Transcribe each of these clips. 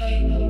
Hey.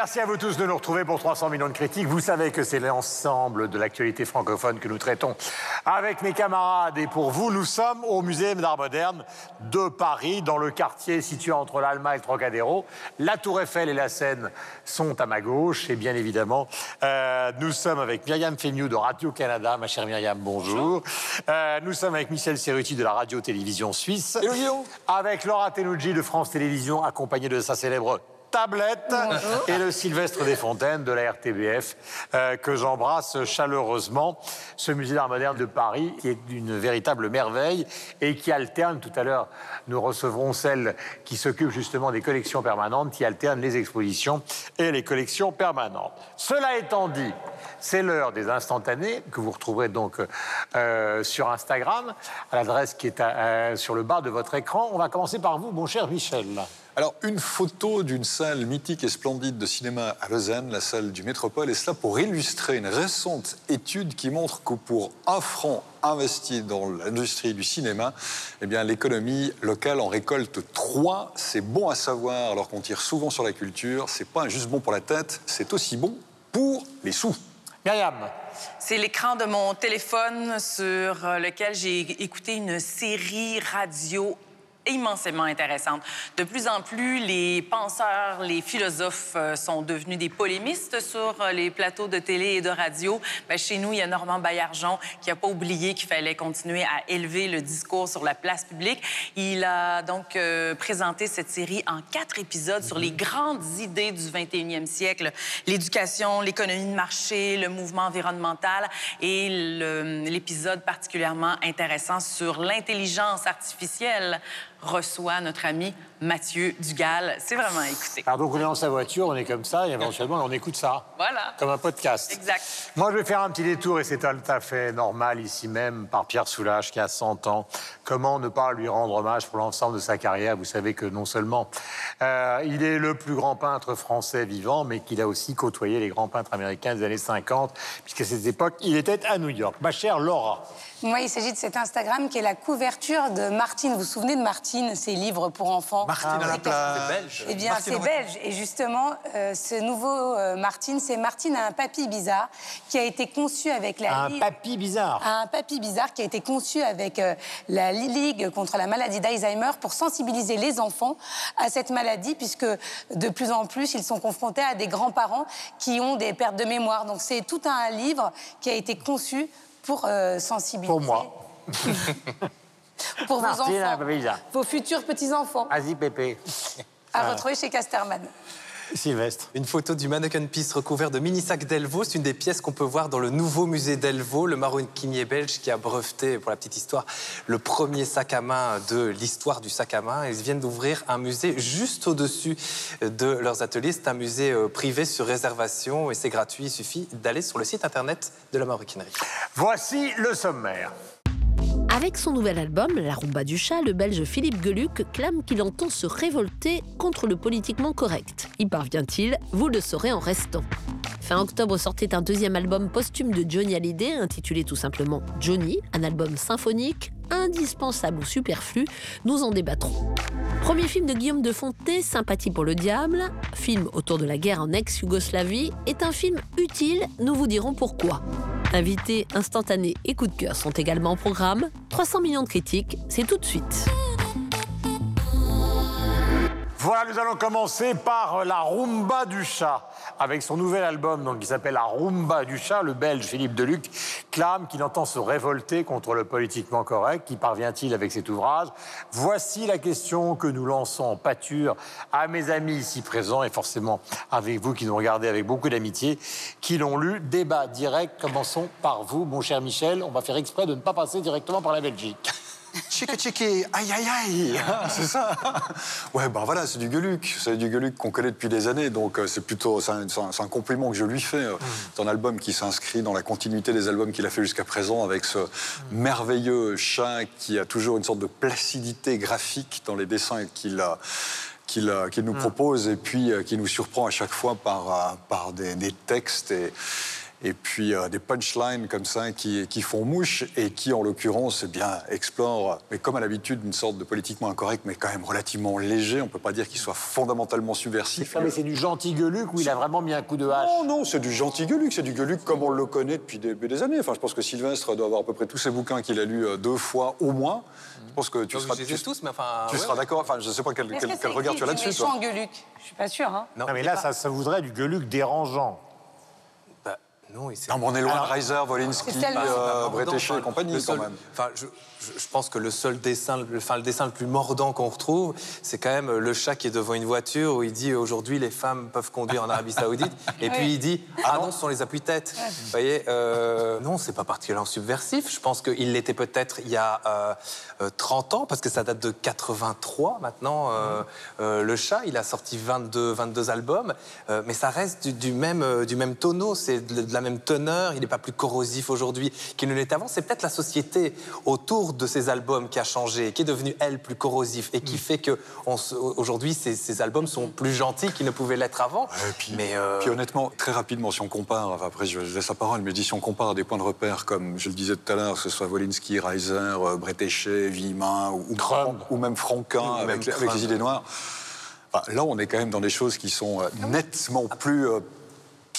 Merci à vous tous de nous retrouver pour 300 millions de critiques. Vous savez que c'est l'ensemble de l'actualité francophone que nous traitons avec mes camarades. Et pour vous, nous sommes au Musée d'art moderne de Paris, dans le quartier situé entre l'Alma et le Trocadéro. La Tour Eiffel et la Seine sont à ma gauche. Et bien évidemment, euh, nous sommes avec Myriam Féniou de Radio-Canada. Ma chère Myriam, bonjour. Euh, nous sommes avec Michel Serruti de la Radio-Télévision Suisse. Avec Laura Tenouji de France Télévisions, accompagnée de sa célèbre tablette et le Sylvestre des Fontaines de la RTBF euh, que j'embrasse chaleureusement. Ce musée d'art moderne de Paris qui est une véritable merveille et qui alterne, tout à l'heure nous recevrons celle qui s'occupe justement des collections permanentes, qui alterne les expositions et les collections permanentes. Cela étant dit, c'est l'heure des instantanés que vous retrouverez donc euh, sur Instagram à l'adresse qui est euh, sur le bas de votre écran. On va commencer par vous, mon cher Michel. Alors, une photo d'une salle mythique et splendide de cinéma à Lausanne, la salle du Métropole, et cela pour illustrer une récente étude qui montre que pour un franc investi dans l'industrie du cinéma, eh bien, l'économie locale en récolte trois. C'est bon à savoir, alors qu'on tire souvent sur la culture. C'est pas juste bon pour la tête, c'est aussi bon pour les sous. Myriam. C'est l'écran de mon téléphone sur lequel j'ai écouté une série radio immensément intéressante. De plus en plus, les penseurs, les philosophes euh, sont devenus des polémistes sur euh, les plateaux de télé et de radio. Bien, chez nous, il y a Normand Baillargeon qui n'a pas oublié qu'il fallait continuer à élever le discours sur la place publique. Il a donc euh, présenté cette série en quatre épisodes sur les grandes idées du 21e siècle, l'éducation, l'économie de marché, le mouvement environnemental et l'épisode particulièrement intéressant sur l'intelligence artificielle reçoit notre ami Mathieu Dugal. C'est vraiment écouté. Alors donc on est dans sa voiture, on est comme ça, et éventuellement on écoute ça. Voilà. Comme un podcast. Exact. Moi je vais faire un petit détour, et c'est tout à fait normal ici même, par Pierre Soulages qui a 100 ans. Comment ne pas lui rendre hommage pour l'ensemble de sa carrière? Vous savez que non seulement euh, il est le plus grand peintre français vivant, mais qu'il a aussi côtoyé les grands peintres américains des années 50, puisqu'à cette époque, il était à New York. Ma chère Laura. Moi, il s'agit de cet Instagram qui est la couverture de Martine. Vous vous souvenez de Martine, ses livres pour enfants? Martine à la plage. C'est belge. Eh bien, c'est belge. Et justement, euh, ce nouveau euh, Martine, c'est Martine a un papy bizarre qui a été conçu avec la Un Ligue- papy bizarre. un papy bizarre qui a été conçu avec euh, la Ligue contre la maladie d'Alzheimer pour sensibiliser les enfants à cette maladie, puisque de plus en plus, ils sont confrontés à des grands-parents qui ont des pertes de mémoire. Donc, c'est tout un livre qui a été conçu pour euh, sensibiliser. Pour moi. Pour vos enfants. Vos futurs petits-enfants. Vas-y, Pépé. À retrouver chez Casterman. Sylvestre. Une photo du mannequin piste recouvert de mini sacs Delvaux. C'est une des pièces qu'on peut voir dans le nouveau musée Delvaux, le maroquinier belge qui a breveté, pour la petite histoire, le premier sac à main de l'histoire du sac à main. Ils viennent d'ouvrir un musée juste au-dessus de leurs ateliers. C'est un musée euh, privé sur réservation et c'est gratuit. Il suffit d'aller sur le site internet de la maroquinerie. Voici le sommaire. Avec son nouvel album, La rumba du chat, le belge Philippe Geluc clame qu'il entend se révolter contre le politiquement correct. Y parvient-il? Vous le saurez en restant. Fin octobre sortait un deuxième album posthume de Johnny Hallyday, intitulé tout simplement Johnny, un album symphonique, indispensable ou superflu, nous en débattrons. Premier film de Guillaume de Fontenay, Sympathie pour le diable, film autour de la guerre en ex-Yougoslavie, est un film utile, nous vous dirons pourquoi. Invités instantanés et coup de cœur sont également au programme. 300 millions de critiques, c'est tout de suite. Voilà, nous allons commencer par la rumba du chat. Avec son nouvel album donc, qui s'appelle La rumba du chat, le belge Philippe Deluc clame qu'il entend se révolter contre le politiquement correct. Qui parvient-il avec cet ouvrage? Voici la question que nous lançons en pâture à mes amis ici présents et forcément avec vous qui nous regardez avec beaucoup d'amitié, qui l'ont lu. Débat direct, commençons par vous, mon cher Michel. On va faire exprès de ne pas passer directement par la Belgique. Chicky chicky, aïe aïe aïe, c'est ça. Ouais, ben voilà, c'est du Gueuluc, c'est du Gueuluc qu'on connaît depuis des années, donc euh, c'est plutôt, c'est un, c'est c'est compliment que je lui fais. euh. C'est un album qui s'inscrit dans la continuité des albums qu'il a fait jusqu'à présent, avec ce merveilleux chat qui a toujours une sorte de placidité graphique dans les dessins qu'il a qu'il qu'il nous propose et puis euh, qui nous surprend à chaque fois par, par des, des textes et, et puis euh, des punchlines comme ça qui, qui font mouche et qui, en l'occurrence, eh bien, explorent, mais comme à l'habitude, une sorte de politiquement incorrect, mais quand même relativement léger. On ne peut pas dire qu'il soit fondamentalement subversif. Non, mais c'est du gentil Gueuluc où il a vraiment mis un coup de hache. Non, non, c'est du gentil Gueuluc, c'est du Gueuluc comme on le connaît depuis des, des années. Enfin, je pense que Sylvestre doit avoir à peu près tous ses bouquins qu'il a lus euh, deux fois au moins. Je pense que tu Donc, seras, tu, tous, mais enfin. tu ouais, seras ouais. d'accord. Enfin, je ne sais pas quel, Est-ce quel- que quel c'est regard tu as du là-dessus. toi. méchant Gueuluc? Je suis pas sûre. Hein. Non, mais là, pas- ça, ça voudrait du Gueuluc dérangeant. Non, s'est- Non, mais on est loin de Reiser, Wolinski, euh. Bretéché et compagnie, le quand seul- même. Enfin, je, je- pense que le seul dessin, le, enfin, le dessin le plus mordant qu'on retrouve, c'est quand même le chat qui est devant une voiture où il dit aujourd'hui les femmes peuvent conduire en Arabie Saoudite, et puis il dit ah non, ce sont les appuis-têtes. Vous voyez, euh, non, c'est pas particulièrement subversif. Je pense qu'il l'était peut-être il y a euh, euh, 30 ans, parce que ça date de 83 maintenant. euh, euh, le chat, il a sorti 22, 22 albums, euh, mais ça reste du, du même, euh, du même tonneau, c'est de, de la même teneur. Il n'est pas plus corrosif aujourd'hui qu'il ne l'était avant. C'est peut-être la société autour de ces albums qui a changé, qui est devenue, elle, plus corrosif et qui fait que aujourd'hui, ces, ces albums sont plus gentils qu'ils ne pouvaient l'être avant. Et puis, mais euh, puis honnêtement, très rapidement, si on compare, après je laisse la parole, mais dis, si on compare à des points de repère comme, je le disais tout à l'heure, que ce soit Wolinski, Reiser, euh, Bretéché, Villemin ou, même Franquin ou avec, même les- avec les idées noires, enfin, là on est quand même dans des choses qui sont euh, nettement plus euh,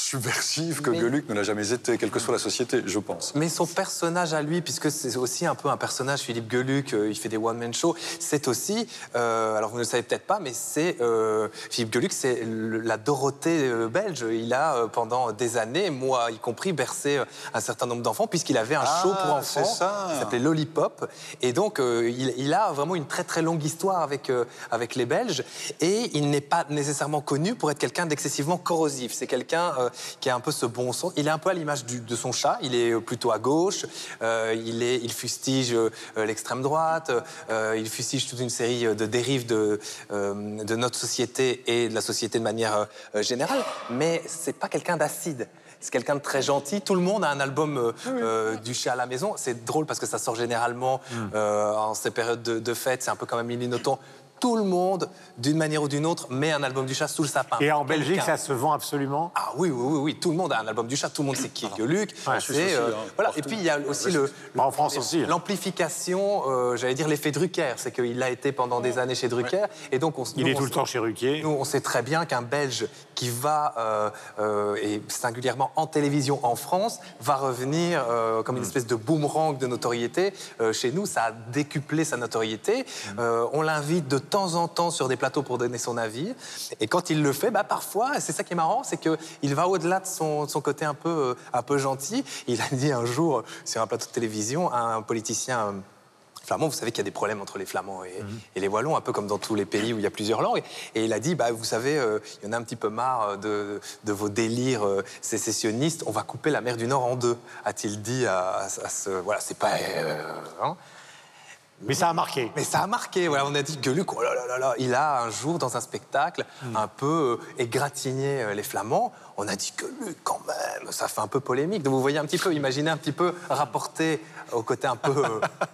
subversives que Mais- Gueuluc ne l'a jamais été, quelle que soit la société, je pense. Mais son personnage à lui, puisque c'est aussi un peu un personnage, Philippe Gueluc, euh, il fait des one-man shows, c'est aussi, euh, alors vous ne le savez peut-être pas, mais c'est euh, Philippe Gueluc, c'est la Dorothée euh, belge. Il a pendant des années, moi y compris, bercé un certain nombre d'enfants, puisqu'il avait un Ah, show pour c'est enfants ça. qui s'appelait Lollipop. Et donc, euh, il, il a vraiment une très très longue histoire avec, avec les Belges. Et il n'est pas nécessairement connu pour être quelqu'un d'excessivement corrosif. C'est quelqu'un euh, qui a un peu ce bon sens. Il est un peu à l'image de son chat. Il est plutôt à gauche. Euh, il, est, il fustige euh, l'extrême droite. Euh, il fustige toute une série de dérives de, euh, de notre société et de la société de manière euh, générale. Mais c'est pas quelqu'un d'acide. C'est quelqu'un de très gentil. Tout le monde a un album euh, euh, du chat à la maison. C'est drôle parce que ça sort généralement euh, en ces périodes de, de fête. C'est un peu comme un mini noton. Tout le monde, d'une manière ou d'une autre, met un album du chat sous le sapin. Et en Belgique, Quelqu'un. ça se vend absolument? Ah oui, oui, oui, oui, tout le monde a un album du chat, tout le monde sait qui est Gueuluc. c'est, aussi, euh, hein, voilà. Et puis il y a aussi le, Bah, en France aussi. l'amplification, euh, j'allais dire l'effet Drucker, c'est qu'il a été pendant des années chez Drucker, et donc on, Il nous, est on tout le temps chez Ruquier. nous, on sait très bien qu'un Belge qui va, euh, euh, et singulièrement en télévision en France, va revenir euh, comme une espèce de boomerang de notoriété. Chez nous, ça a décuplé sa notoriété. Euh, on l'invite de temps en temps sur des plateaux pour donner son avis. Et quand il le fait, bah, parfois, c'est ça qui est marrant, c'est qu'il va au-delà de son, son côté un peu, un peu gentil. Il a dit un jour sur un plateau de télévision à un politicien... flamand, vous savez qu'il y a des problèmes entre les flamands et, et les wallons, un peu comme dans tous les pays où il y a plusieurs langues. Et il a dit, bah, vous savez, euh, il y en a un petit peu marre euh, de, de vos délires euh, sécessionnistes, on va couper la mer du Nord en deux, a-t-il dit à, à ce... Voilà, c'est pas... hein. Mais ça a marqué. Mais ça a marqué, voilà, on a dit Gueuluc, oh là là là il a un jour dans un spectacle un peu euh, égratigné euh, les Flamands. On a dit Gueuluc quand même, ça fait un peu polémique. Donc vous voyez un petit peu, imaginez un petit peu rapporté au côté un peu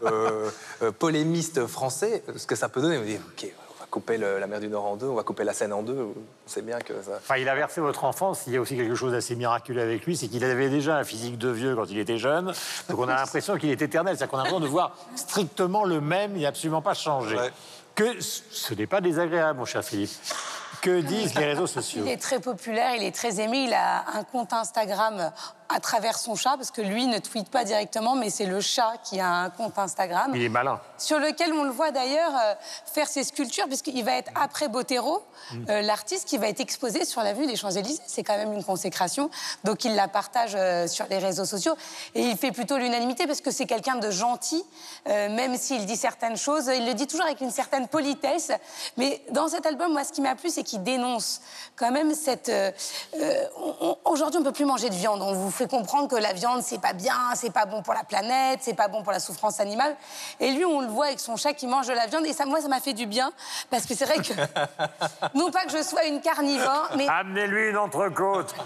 euh, polémiste français, ce que ça peut donner. On dit ok, couper le- la mer du Nord en deux, on va couper la Seine en deux. On sait bien que ça. Enfin, il a versé votre enfance. Il y a aussi quelque chose d'assez miraculeux avec lui, c'est qu'il avait déjà un physique de vieux quand il était jeune. Donc on a l'impression qu'il est éternel. C'est-à-dire qu'on a l'impression de voir strictement le même. Il n'a absolument pas changé. Ouais. Que ce ce n'est pas désagréable, mon cher Philippe. Que disent les réseaux sociaux Il est très populaire, il est très aimé. Il a un compte Instagram à travers son chat, parce que lui ne tweete pas directement, mais c'est le chat qui a un compte Instagram. Il est malin. Sur lequel on le voit d'ailleurs euh, faire ses sculptures, puisqu'il va être après Bottero, euh, l'artiste qui va être exposé sur la vue des Champs-Élysées. C'est quand même une consécration. Donc il la partage euh, sur les réseaux sociaux. Et il fait plutôt l'unanimité parce que c'est quelqu'un de gentil, même s'il dit certaines choses. Il le dit toujours avec une certaine politesse. Mais dans cet album, moi, ce qui m'a plu, c'est qui dénonce quand même cette. euh, euh, on- Aujourd'hui, on peut plus manger de viande. On vous fait comprendre que la viande, c'est pas bien, c'est pas bon pour la planète, c'est pas bon pour la souffrance animale. Et lui, on le voit avec son chat qui mange de la viande. Et ça, moi, ça m'a fait du bien. Parce que c'est vrai que. non pas que je sois une carnivore, mais. Amenez-lui une entrecôte.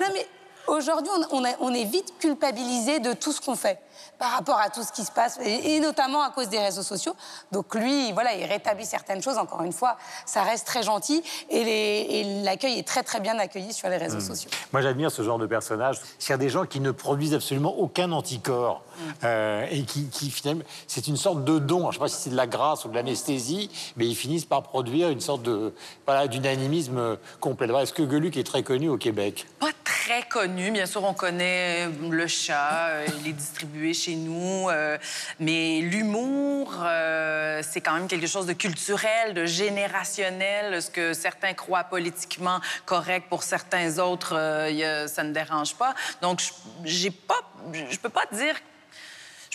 Non, mais aujourd'hui, on, on a- on est vite culpabilisé de tout ce qu'on fait par rapport à tout ce qui se passe, et, et notamment à cause des réseaux sociaux. Donc lui, voilà, il rétablit certaines choses. Encore une fois, ça reste très gentil et l'accueil est très très bien accueilli sur les réseaux sociaux. Moi, j'admire ce genre de personnage. Il y a des gens qui ne produisent absolument aucun anticorps. euh, et qui, qui, finalement, c'est une sorte de don. Je ne sais pas si c'est de la grâce ou de l'anesthésie, mais ils finissent par produire une sorte de, voilà, d'unanimisme complet. Est-ce que Geluc est très connu au Québec? Pas très connu. Bien sûr, on connaît le chat, euh, il est distribué chez nous. euh, mais l'humour, euh, c'est quand même quelque chose de culturel, de générationnel. Ce que certains croient politiquement correct pour certains autres, euh, ça ne dérange pas. Donc, j'ai pas, je peux pas dire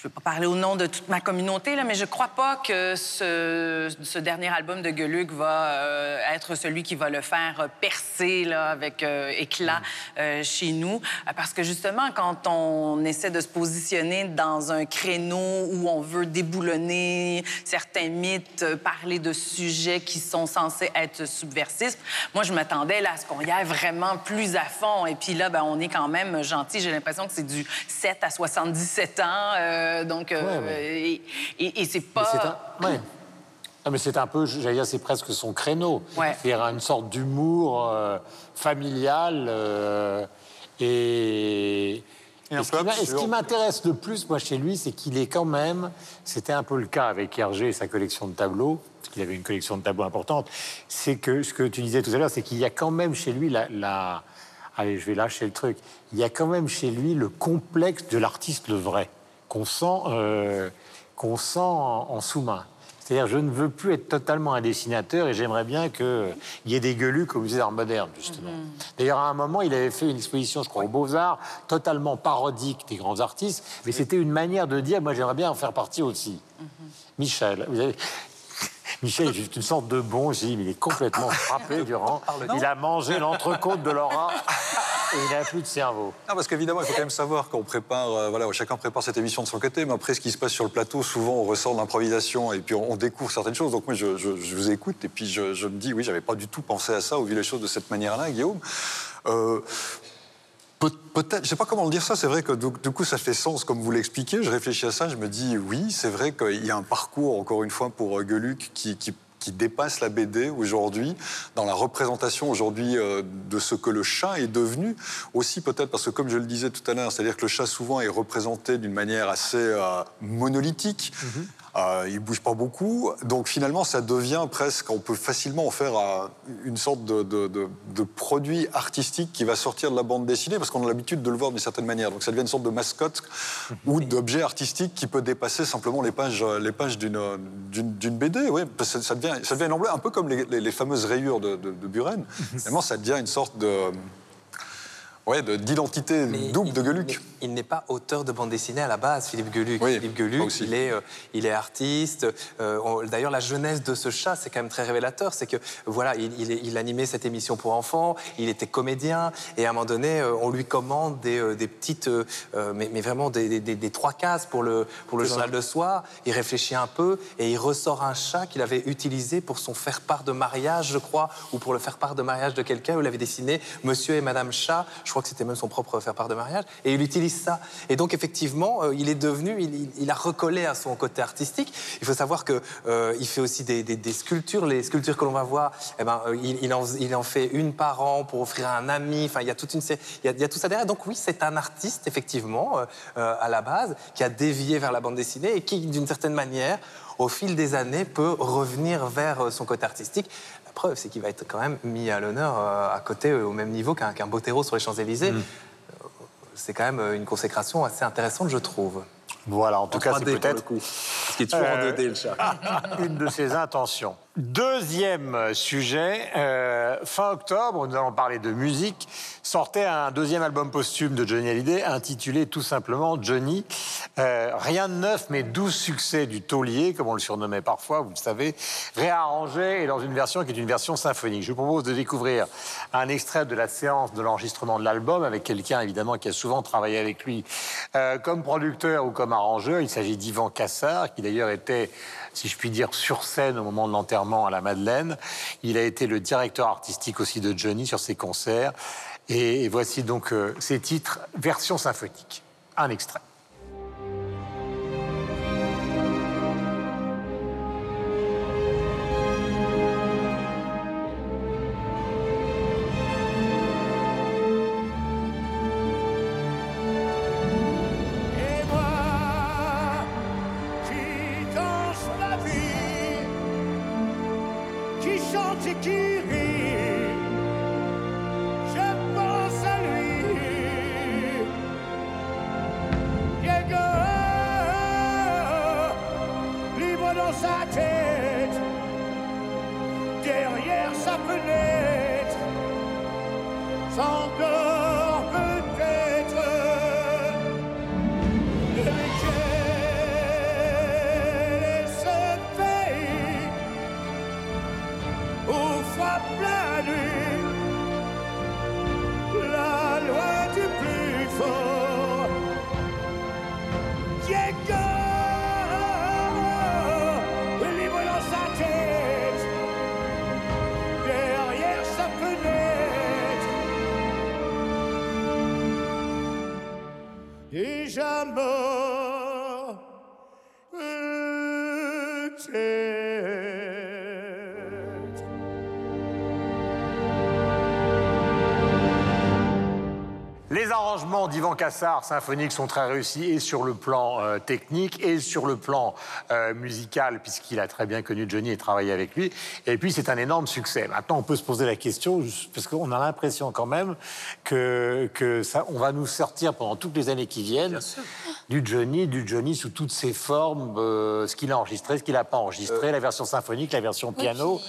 je ne peux pas parler au nom de toute ma communauté, là, mais je crois pas que ce, ce dernier album de Geluc va euh, être celui qui va le faire euh, percer là, avec euh, éclat euh, chez nous. Parce que justement, quand on essaie de se positionner dans un créneau où on veut déboulonner certains mythes, parler de sujets qui sont censés être subversifs, moi, je m'attendais à ce qu'on y aille vraiment plus à fond. Et puis là, ben, on est quand même gentil. J'ai l'impression que c'est du 7 à 77 ans. Euh, donc, euh, Ouais, ouais. et, et- et c'est Mais pas... ouais. Non, mais c'est un peu, j'allais dire, c'est presque son créneau. Ouais. C'est-à-dire une sorte d'humour euh, familial. euh, et. Et un et ce peu qui m'a- et ce qui absurde. m'intéresse le plus, moi, chez lui, c'est qu'il est quand même. C'était un peu le cas avec Hergé et sa collection de tableaux, parce qu'il avait une collection de tableaux importante. C'est que ce que tu disais tout à l'heure, c'est qu'il y a quand même chez lui la. la- Allez, je vais lâcher le truc. Il y a quand même chez lui le complexe de l'artiste le vrai, qu'on sent, euh, qu'on sent en, en sous-main. C'est-à-dire, je ne veux plus être totalement un dessinateur et j'aimerais bien qu'il y ait des gueulucs au musée d'art moderne, justement. D'ailleurs, à un moment, il avait fait une exposition, je crois, aux Beaux-Arts, totalement parodique des grands artistes, mais c'était une manière de dire, moi, j'aimerais bien en faire partie aussi. Michel, vous avez... Michel est juste une sorte de bon, mais il est complètement frappé durant. Il a mangé l'entrecôte de Laura et il n'a plus de cerveau. Non, parce qu'évidemment, il faut quand même savoir qu'on prépare, euh, voilà, chacun prépare cette émission de son côté, mais après, ce qui se passe sur le plateau, souvent, on ressort de l'improvisation et puis on, on découvre certaines choses. Donc moi, je, je- je vous écoute et puis je, je me dis, oui, j'avais pas du tout pensé à ça ou vu les choses de cette manière-là, Guillaume. Euh, Peut-être, je sais pas comment le dire ça, c'est vrai que du, coup ça fait sens comme vous l'expliquez, je réfléchis à ça, je me dis oui, c'est vrai qu'il y a un parcours, encore une fois, pour euh, Geluc qui, dépasse la BD aujourd'hui, dans la représentation aujourd'hui euh, de ce que le chat est devenu. Aussi peut-être parce que comme je le disais tout à l'heure, c'est-à-dire que le chat souvent est représenté d'une manière assez euh, monolithique. Euh, il bouge pas beaucoup, donc finalement ça devient presque, on peut facilement en faire euh, une sorte de, de- de- de produit artistique qui va sortir de la bande dessinée, parce qu'on a l'habitude de le voir d'une certaine manière. Donc ça devient une sorte de mascotte ou d'objet artistique qui peut dépasser simplement les pages, euh, les pages d'une, BD. Parce que ça, devient, ça devient un emblème, un peu comme les, les- les fameuses rayures de Buren. Finalement, ça devient une sorte de, ouais, de- d'identité double il- de Geluc. Il n'est pas auteur de bande dessinée à la base, Philippe Geluc. Oui, Philippe Geluc, aussi. il est, euh, il est artiste. Euh, D'ailleurs, la jeunesse de ce chat, c'est quand même très révélateur. C'est que voilà, il, il, est- il animait cette émission pour enfants, il était comédien, et à un moment donné, euh, on lui commande des, des petites, euh, mais, mais vraiment des, des- des- des trois cases pour le, pour le journal de soir. Il réfléchit un peu et il ressort un chat qu'il avait utilisé pour son faire-part de mariage, je crois, ou pour le faire-part de mariage de quelqu'un où il avait dessiné Monsieur et Madame Chat. Je crois que c'était même son propre faire-part de mariage. Et il utilise ça. Et donc, effectivement, euh, il est devenu, il, a recollé à son côté artistique. Il faut savoir que euh, il fait aussi des, sculptures. Les sculptures que l'on va voir, eh ben, euh, il, en, fait une par an pour offrir à un ami. Enfin, il y a tout ça derrière. Donc, oui, c'est un artiste, effectivement, euh, à la base, qui a dévié vers la bande dessinée et qui, d'une certaine manière, au fil des années, peut revenir vers son côté artistique. Preuve, c'est qu'il va être quand même mis à l'honneur euh, à côté, euh, au même niveau qu'un qu'un Bottero sur les Champs-Élysées. Euh, C'est quand même une consécration assez intéressante, je trouve. Voilà, en tout En cas, 3D c'est peut-être. Ce qui est toujours en 2D, le chat. une de ses intentions. Deuxième sujet, euh, fin octobre, nous allons parler de musique, sortait un deuxième album posthume de Johnny Hallyday intitulé tout simplement Johnny. Euh, rien de neuf, mais douze succès du taulier, comme on le surnommait parfois, vous le savez, réarrangé et dans une version qui est une version symphonique. Je vous propose de découvrir un extrait de la séance de l'enregistrement de l'album avec quelqu'un évidemment qui a souvent travaillé avec lui euh, comme producteur ou comme arrangeur. Il s'agit d'Yvan Cassard, qui d'ailleurs était si je puis dire, sur scène au moment de l'enterrement à la Madeleine. Il a été le directeur artistique aussi de Johnny sur ses concerts. Et, voici donc euh, ses titres, version symphonique. Un extrait. Arrangements d'Ivan Cassar symphoniques sont très réussis et sur le plan euh, technique et sur le plan euh, musical, puisqu'il a très bien connu Johnny et travaillé avec lui. Et puis, c'est un énorme succès. Maintenant, on peut se poser la question, parce qu'on a l'impression quand même que, que ça, on va nous sortir pendant toutes les années qui viennent du Johnny, du Johnny sous toutes ses formes, euh, ce qu'il a enregistré, ce qu'il n'a pas enregistré, la version symphonique, la version piano.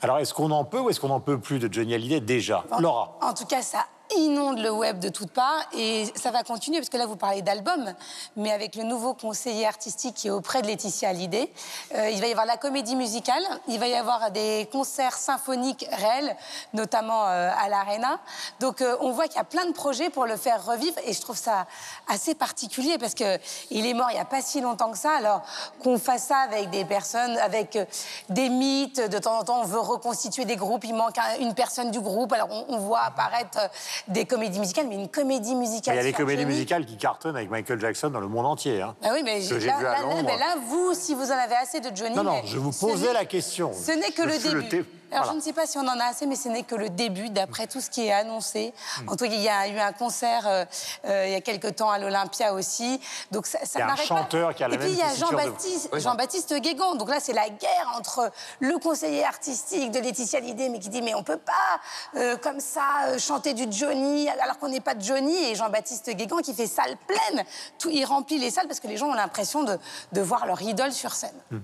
Alors, est-ce qu'on en peut ou est-ce qu'on n'en peut plus de Johnny Hallyday? Déjà Laura En tout cas, ça inonde le web de toutes parts et ça va continuer parce que là vous parlez d'album, mais avec le nouveau conseiller artistique qui est auprès de Laetitia Hallyday, euh, il va y avoir la comédie musicale, il va y avoir des concerts symphoniques réels, notamment euh, à l'Arena. Donc euh, on voit qu'il y a plein de projets pour le faire revivre et je trouve ça assez particulier parce que il est mort il n'y a pas si longtemps que ça. Alors qu'on fasse ça avec des personnes, avec des mythes, de temps en temps on veut reconstituer des groupes, il manque une personne du groupe, alors on, on voit apparaître des comédies musicales, mais une comédie musicale. Il y a des comédies musicales qui cartonnent avec Michael Jackson dans le monde entier. Hein, bah oui, mais que j'ai vu à Londres. Là, là, vous, si vous en avez assez de Johnny. Non, non, je vous posais la question. Ce n'est que le début. Alors, je ne sais pas si on en a assez, mais ce n'est que le début, d'après tout ce qui est annoncé. Hmm. En tout cas, il y a eu un concert euh, euh, il y a quelque temps à l'Olympia aussi. Donc, ça, ça il y a un chanteur qui a la Et puis, il y a Jean-Baptiste Jean -Baptiste Guégan. Donc là, c'est la guerre entre le conseiller artistique de Laetitia Hallyday, mais qui dit Mais on ne peut pas, euh, comme ça, chanter du Johnny, alors qu'on n'est pas de Johnny. Et Jean-Baptiste Guégan qui fait salle pleine. Tout, il remplit les salles parce que les gens ont l'impression de, de, voir leur idole sur scène. Hmm.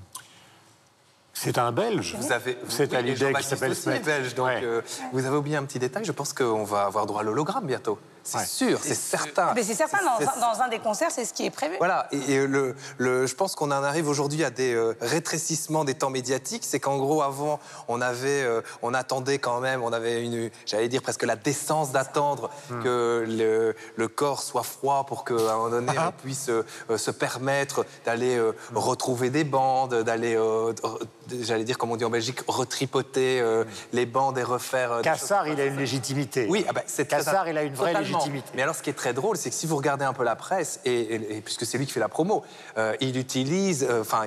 C'est un Belge. Vous avez, c'est à l'idée qui s'appelle belge. Donc, euh, vous avez oublié un petit détail. Je pense qu'on va avoir droit à l'hologramme bientôt. C'est sûr, c'est certain. Mais c'est certain, dans, un des concerts, c'est ce qui est prévu. Voilà, et, le, le, je pense qu'on en arrive aujourd'hui à des euh, rétrécissements des temps médiatiques. C'est qu'en gros, avant, on avait, euh, on attendait quand même, on avait une, j'allais dire presque la décence d'attendre hmm. que le, le, corps soit froid pour qu'à un moment donné, on puisse euh, se permettre d'aller retrouver des bandes, d'aller, j'allais dire, comme on dit en Belgique, retripoter les bandes et refaire. Cassard, il a une légitimité. Oui, ah ben, c'est Cassard, il a une vraie légitimité. Mais alors, ce qui est très drôle, c'est que si vous regardez un peu la presse, et, puisque c'est lui qui fait la promo, euh, il utilise euh, enfin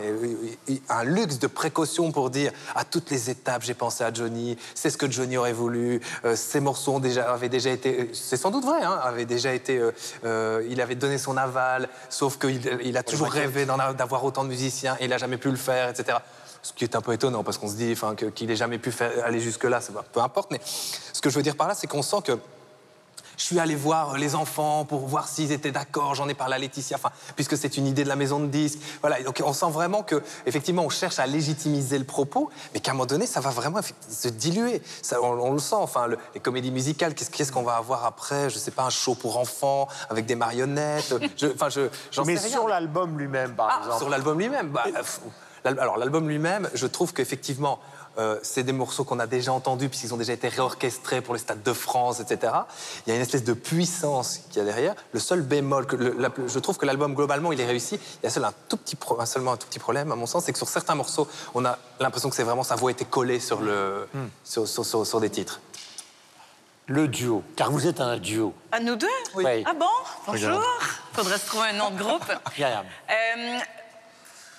un luxe de précaution pour dire à toutes les étapes, j'ai pensé à Johnny, c'est ce que Johnny aurait voulu, euh, ces morceaux déjà, avaient déjà été, c'est sans doute vrai, hein, avaient déjà été, il avait donné son aval, sauf qu'il il a toujours rêvé d'avoir autant de musiciens et il n'a jamais pu le faire, etc ce qui est un peu étonnant parce qu'on se dit qu'il n'ait jamais pu faire, aller jusque-là, peu importe. Mais ce que je veux dire par là, c'est qu'on sent que je suis allé voir les enfants pour voir s'ils étaient d'accord. J'en ai parlé à Laetitia, enfin, puisque c'est une idée de la maison de disques. Voilà, donc on sent vraiment que, effectivement, on cherche à légitimiser le propos, mais qu'à un moment donné, ça va vraiment se diluer. Ça, on, le sent. Enfin, les comédies musicales, qu'est-ce qu'on va avoir après? Je sais pas, un show pour enfants avec des marionnettes. Enfin, je, mais sur l'album lui-même, par ah, exemple. Sur l'album lui-même, bah, alors l'album lui-même, je trouve qu'effectivement, euh, c'est des morceaux qu'on a déjà entendus puisqu'ils ont déjà été réorchestrés pour les stades de France, etc. Il y a une espèce de puissance qui y a derrière. Le seul bémol, que je trouve que l'album globalement il est réussi. Il y a seul un tout petit seulement un tout petit problème à mon sens, c'est que sur certains morceaux, on a l'impression que c'est vraiment sa voix a été collée sur le hmm. sur, des titres. Le duo, car vous êtes un duo. À nous deux? Oui. Ah bon? Bonjour. Faudrait se trouver un nom de groupe. euh,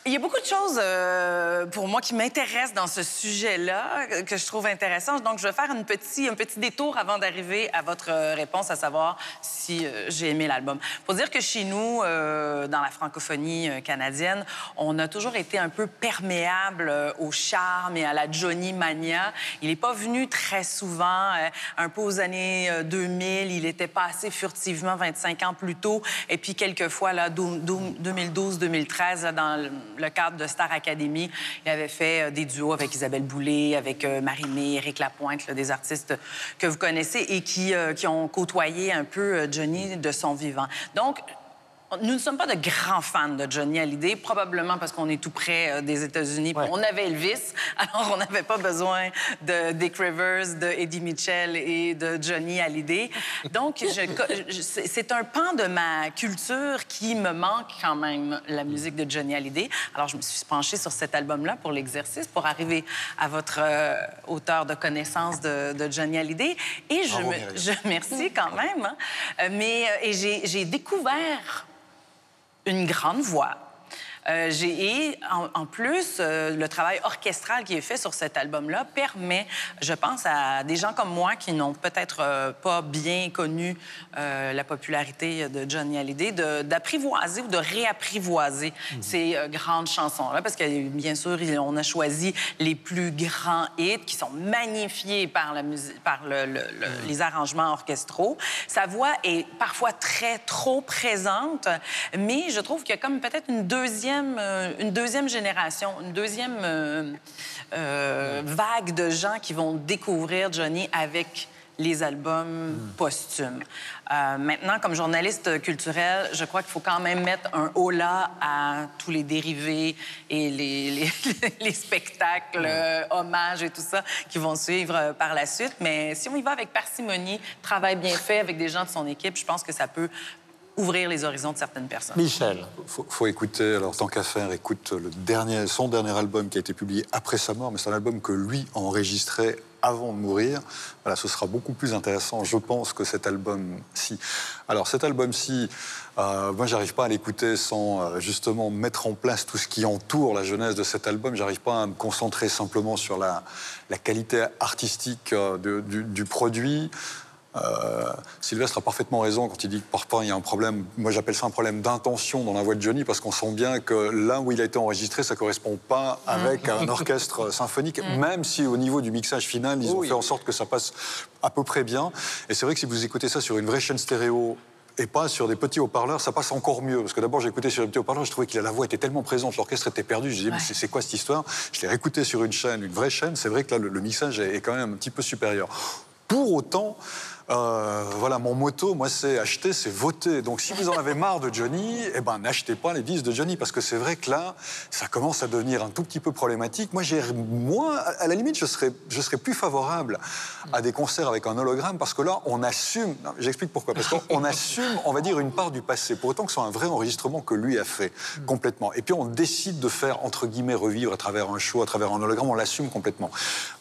il y a beaucoup de choses euh, pour moi qui m'intéressent dans ce sujet-là, que je trouve intéressant. Donc, je vais faire une petit, un petit détour avant d'arriver à votre réponse, à savoir si euh, j'ai aimé l'album. Faut dire que chez nous, euh, dans la francophonie canadienne, on a toujours été un peu perméable au charme et à la Johnny Mania. Il n'est pas venu très souvent. un peu aux années 2000, il était passé furtivement 25 ans plus tôt. Et puis, quelquefois, là, 2012-2013, dans le cadre de Star Academy. Il avait fait euh, des duos avec Isabelle Boulay, avec euh, Marie-Mé, Lapointe, des artistes que vous connaissez et qui, euh, qui ont côtoyé un peu Johnny de son vivant. Donc, nous ne sommes pas de grands fans de Johnny Hallyday, probablement parce qu'on est tout près euh, des États-Unis. On avait Elvis, alors on n'avait pas besoin de Dick Rivers, de Eddie Mitchell et de Johnny Hallyday. Donc, c'est un pan de ma culture qui me manque quand même, la musique de Johnny Hallyday. Alors, je me suis penchée sur cet album-là pour l'exercice, pour arriver à votre euh, auteur de connaissance de, Johnny Hallyday. Et je, me, je merci quand même. Hein. Euh, mais et j'ai découvert une grande voix. Euh, et en, plus, euh, le travail orchestral qui est fait sur cet album-là permet, je pense, à des gens comme moi qui n'ont peut-être euh, pas bien connu la popularité de Johnny Hallyday, d'apprivoiser ou de réapprivoiser mhm. ces grandes chansons-là. Parce que, bien sûr, on a choisi les plus grands hits qui sont magnifiés par, la musique, par le, mhm. les arrangements orchestraux. Sa voix est parfois très, trop présente, mais je trouve qu'il y a comme peut-être une deuxième euh, une deuxième génération, une deuxième euh, euh, vague de gens qui vont découvrir Johnny avec les albums posthumes. maintenant, comme journaliste culturel, je crois qu'il faut quand même mettre un haut-là à tous les dérivés et les, les, spectacles, hommages et tout ça qui vont suivre par la suite. Mais si on y va avec parcimonie, travail bien fait avec des gens de son équipe, je pense que ça peut ouvrir les horizons de certaines personnes. Michel. Faut, faut écouter, alors tant qu'à faire, écoute le dernier, son dernier album qui a été publié après sa mort, mais c'est un album que lui a enregistré avant de mourir. Voilà, ce sera beaucoup plus intéressant, je pense, que cet album-ci. Alors cet album-ci, euh, moi, j'arrive pas à l'écouter sans euh, justement mettre en place tout ce qui entoure la jeunesse de cet album. J'arrive pas à me concentrer simplement sur la, la qualité artistique euh, du, du, produit. Euh, Sylvestre a parfaitement raison quand il dit que parfois il y a un problème, moi j'appelle ça un problème d'intention dans la voix de Johnny, parce qu'on sent bien que là où il a été enregistré, ça ne correspond pas avec mm. un orchestre symphonique, mm. même si au niveau du mixage final, ils ont fait en sorte que ça passe à peu près bien. Et c'est vrai que si vous écoutez ça sur une vraie chaîne stéréo, et pas sur des petits haut-parleurs, ça passe encore mieux. Parce que d'abord, j'ai écouté sur les petits haut-parleurs, je trouvais que la voix était tellement présente, l'orchestre était perdu. Je disais, mais c'est quoi cette histoire? Je l'ai réécouté sur une chaîne, une vraie chaîne. C'est vrai que là, le, le, mixage est quand même un petit peu supérieur. Pour autant, euh, voilà, mon motto, moi, c'est acheter, c'est voter. Donc, si vous en avez marre de Johnny, eh ben, n'achetez pas les disques de Johnny, parce que c'est vrai que là, ça commence à devenir un tout petit peu problématique. Moi, j'ai, moi, à la limite, je serais, je serais plus favorable à des concerts avec un hologramme, parce que là, on assume. J'explique pourquoi. Parce qu'on assume, on va dire, une part du passé, pour autant que ce soit un vrai enregistrement que lui a fait complètement. Et puis, on décide de faire entre guillemets revivre à travers un show, à travers un hologramme, on l'assume complètement.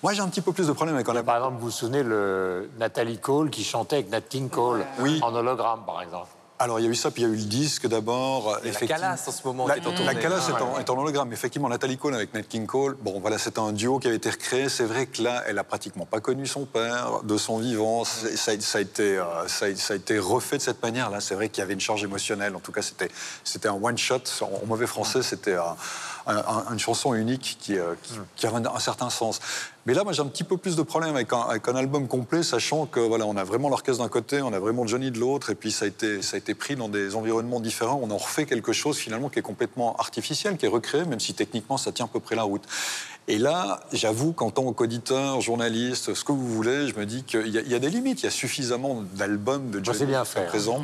Moi, j'ai un petit peu plus de problème avec. Par exemple, vous vous souvenez le Nathalie Cole qui chantait avec Nat King Cole en hologramme, par exemple. Alors, il y a eu ça, puis il y a eu le disque d'abord. La Calas, en ce moment, la, est en La Calas est, en, hologramme. Effectivement, Nathalie Cole avec Nat King Cole, bon, voilà, c'est un duo qui a été recréé. C'est vrai que là, elle a pratiquement pas connu son père de son vivant. Ça, a été, euh, ça, a, été refait de cette manière-là. C'est vrai qu'il y avait une charge émotionnelle. En tout cas, c'était un one-shot. En mauvais français, c'était une chanson unique qui, euh, qui, a un, certain sens. Mais là, moi, j'ai un petit peu plus de problème avec un, avec un album complet, sachant que voilà, on a vraiment l'orchestre d'un côté, on a vraiment Johnny de l'autre, et puis ça a, été, ça a été pris dans des environnements différents. On en refait quelque chose finalement qui est complètement artificiel, qui est recréé, même si techniquement ça tient à peu près la route. Et là, j'avoue qu'en tant qu'auditeur, journaliste, ce que vous voulez, je me dis qu'il y, a des limites. Il y a suffisamment d'albums de Johnny bien présents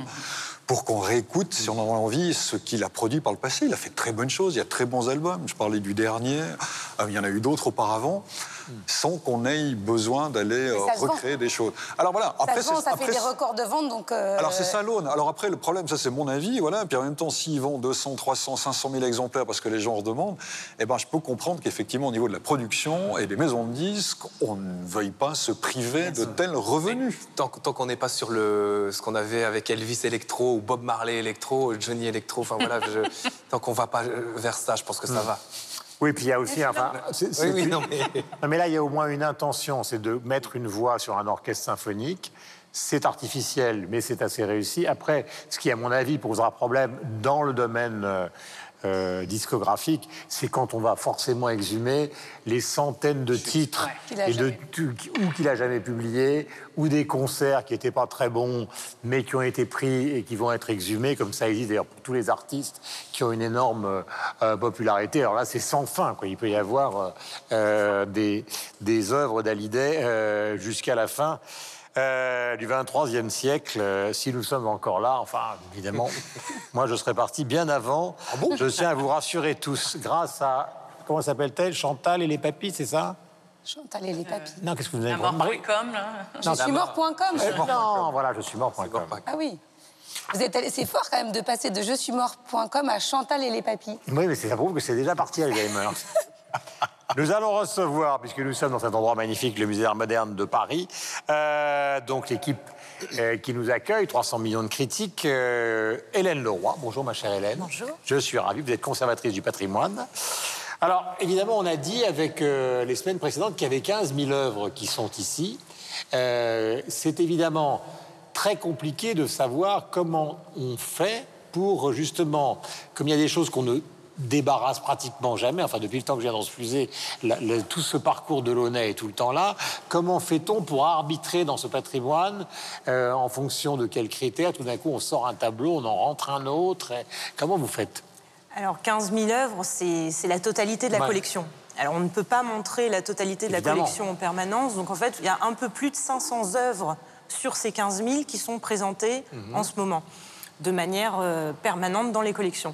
pour qu'on réécoute, si on en a envie, ce qu'il a produit par le passé. Il a fait très bonnes choses, il y a très bons albums. Je parlais du dernier, euh, il y en a eu d'autres auparavant, sans qu'on ait besoin d'aller euh, recréer des choses. Alors voilà, après, ça, ça fait des records de vente, donc... Euh, Alors c'est ça l'aune. Alors après, le problème, ça c'est mon avis, voilà. Puis en même temps, s'ils vendent 200, 300, 500 000 exemplaires parce que les gens en redemandent, eh ben, je peux comprendre qu'effectivement, au niveau de la production et des maisons de disques, on ne veuille pas se priver de tels revenus. Tant, tant qu'on n'est pas sur le, ce qu'on avait avec Elvis Electro Bob Marley électro, Johnny électro. Enfin voilà, tant qu'on va pas vers ça, je pense que ça hmm. va. Oui, puis il y a aussi. Enfin, oui, non, mais... là, il y a au moins une intention, c'est de mettre une voix sur un orchestre symphonique. C'est artificiel, mais c'est assez réussi. Après, ce qui, à mon avis, posera problème dans le domaine euh, euh, discographique, c'est quand on va forcément exhumer les centaines de titres et de, ou qu'il a jamais publié, ou des concerts qui n'étaient pas très bons, mais qui ont été pris et qui vont être exhumés, comme ça existe d'ailleurs pour tous les artistes qui ont une énorme euh, popularité. Alors là, c'est sans fin. Quoi. Il peut y avoir euh, des, des œuvres d'Hallyday jusqu'à la fin. Euh, du 23e siècle, euh, si nous sommes encore là, enfin, évidemment, moi je serais parti bien avant. Ah je tiens à vous rassurer tous, grâce à, comment s'appelle-t-elle Chantal et les papis, c'est ça? Chantal et les papis. non, qu'est-ce que vous avez Mort.com, là Je suis mort.com. non, voilà, je suis mort.com. Ah oui. Vous êtes c'est fort quand même de passer de je suis mort.com à Chantal et les papis. Oui, mais ça prouve que c'est déjà parti, Alzheimer. Nous allons recevoir, puisque nous sommes dans cet endroit magnifique, le musée d'art moderne de Paris, euh, donc l'équipe euh, qui nous accueille, 300 millions de critiques, euh, Hélène Leroy. Bonjour ma chère Hélène. Bonjour. Je suis ravi, vous êtes conservatrice du patrimoine. Alors, évidemment, on a dit avec les semaines précédentes qu'il y avait 15 000 œuvres qui sont ici. C'est évidemment très compliqué de savoir comment on fait pour justement, comme il y a des choses qu'on ne débarrasse pratiquement jamais, enfin depuis le temps que je viens dans ce musée, tout ce parcours de Launay est tout le temps là. Comment fait-on pour arbitrer dans ce patrimoine euh, en fonction de quels critères? Tout d'un coup, on sort un tableau, on en rentre un autre. Comment vous faites? Alors 15 000 œuvres, c'est la totalité de la collection. Alors on ne peut pas montrer la totalité de la collection en permanence, donc en fait il y a un peu plus de 500 œuvres sur ces 15 000 qui sont présentées mhm. en ce moment de manière euh, permanente dans les collections.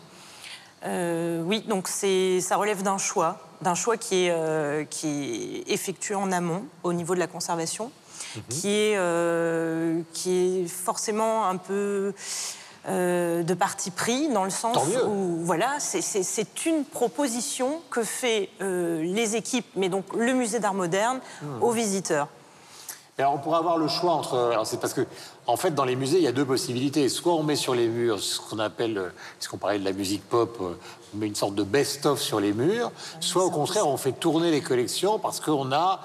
Euh, oui, donc ça relève d'un choix, d'un choix qui est, euh, qui est effectué en amont au niveau de la conservation, mhm. qui, est, euh, qui est forcément un peu de parti pris dans le sens où voilà, c'est une proposition que fait les équipes, mais donc le musée d'art moderne, mhm. aux visiteurs. Alors on pourrait avoir le choix entre. C'est parce que en fait, dans les musées, il y a deux possibilités. Soit on met sur les murs ce qu'on appelle, ce qu'on parlait de la musique pop, euh, on met une sorte de best-of sur les murs, soit au contraire, on fait tourner les collections parce qu'on a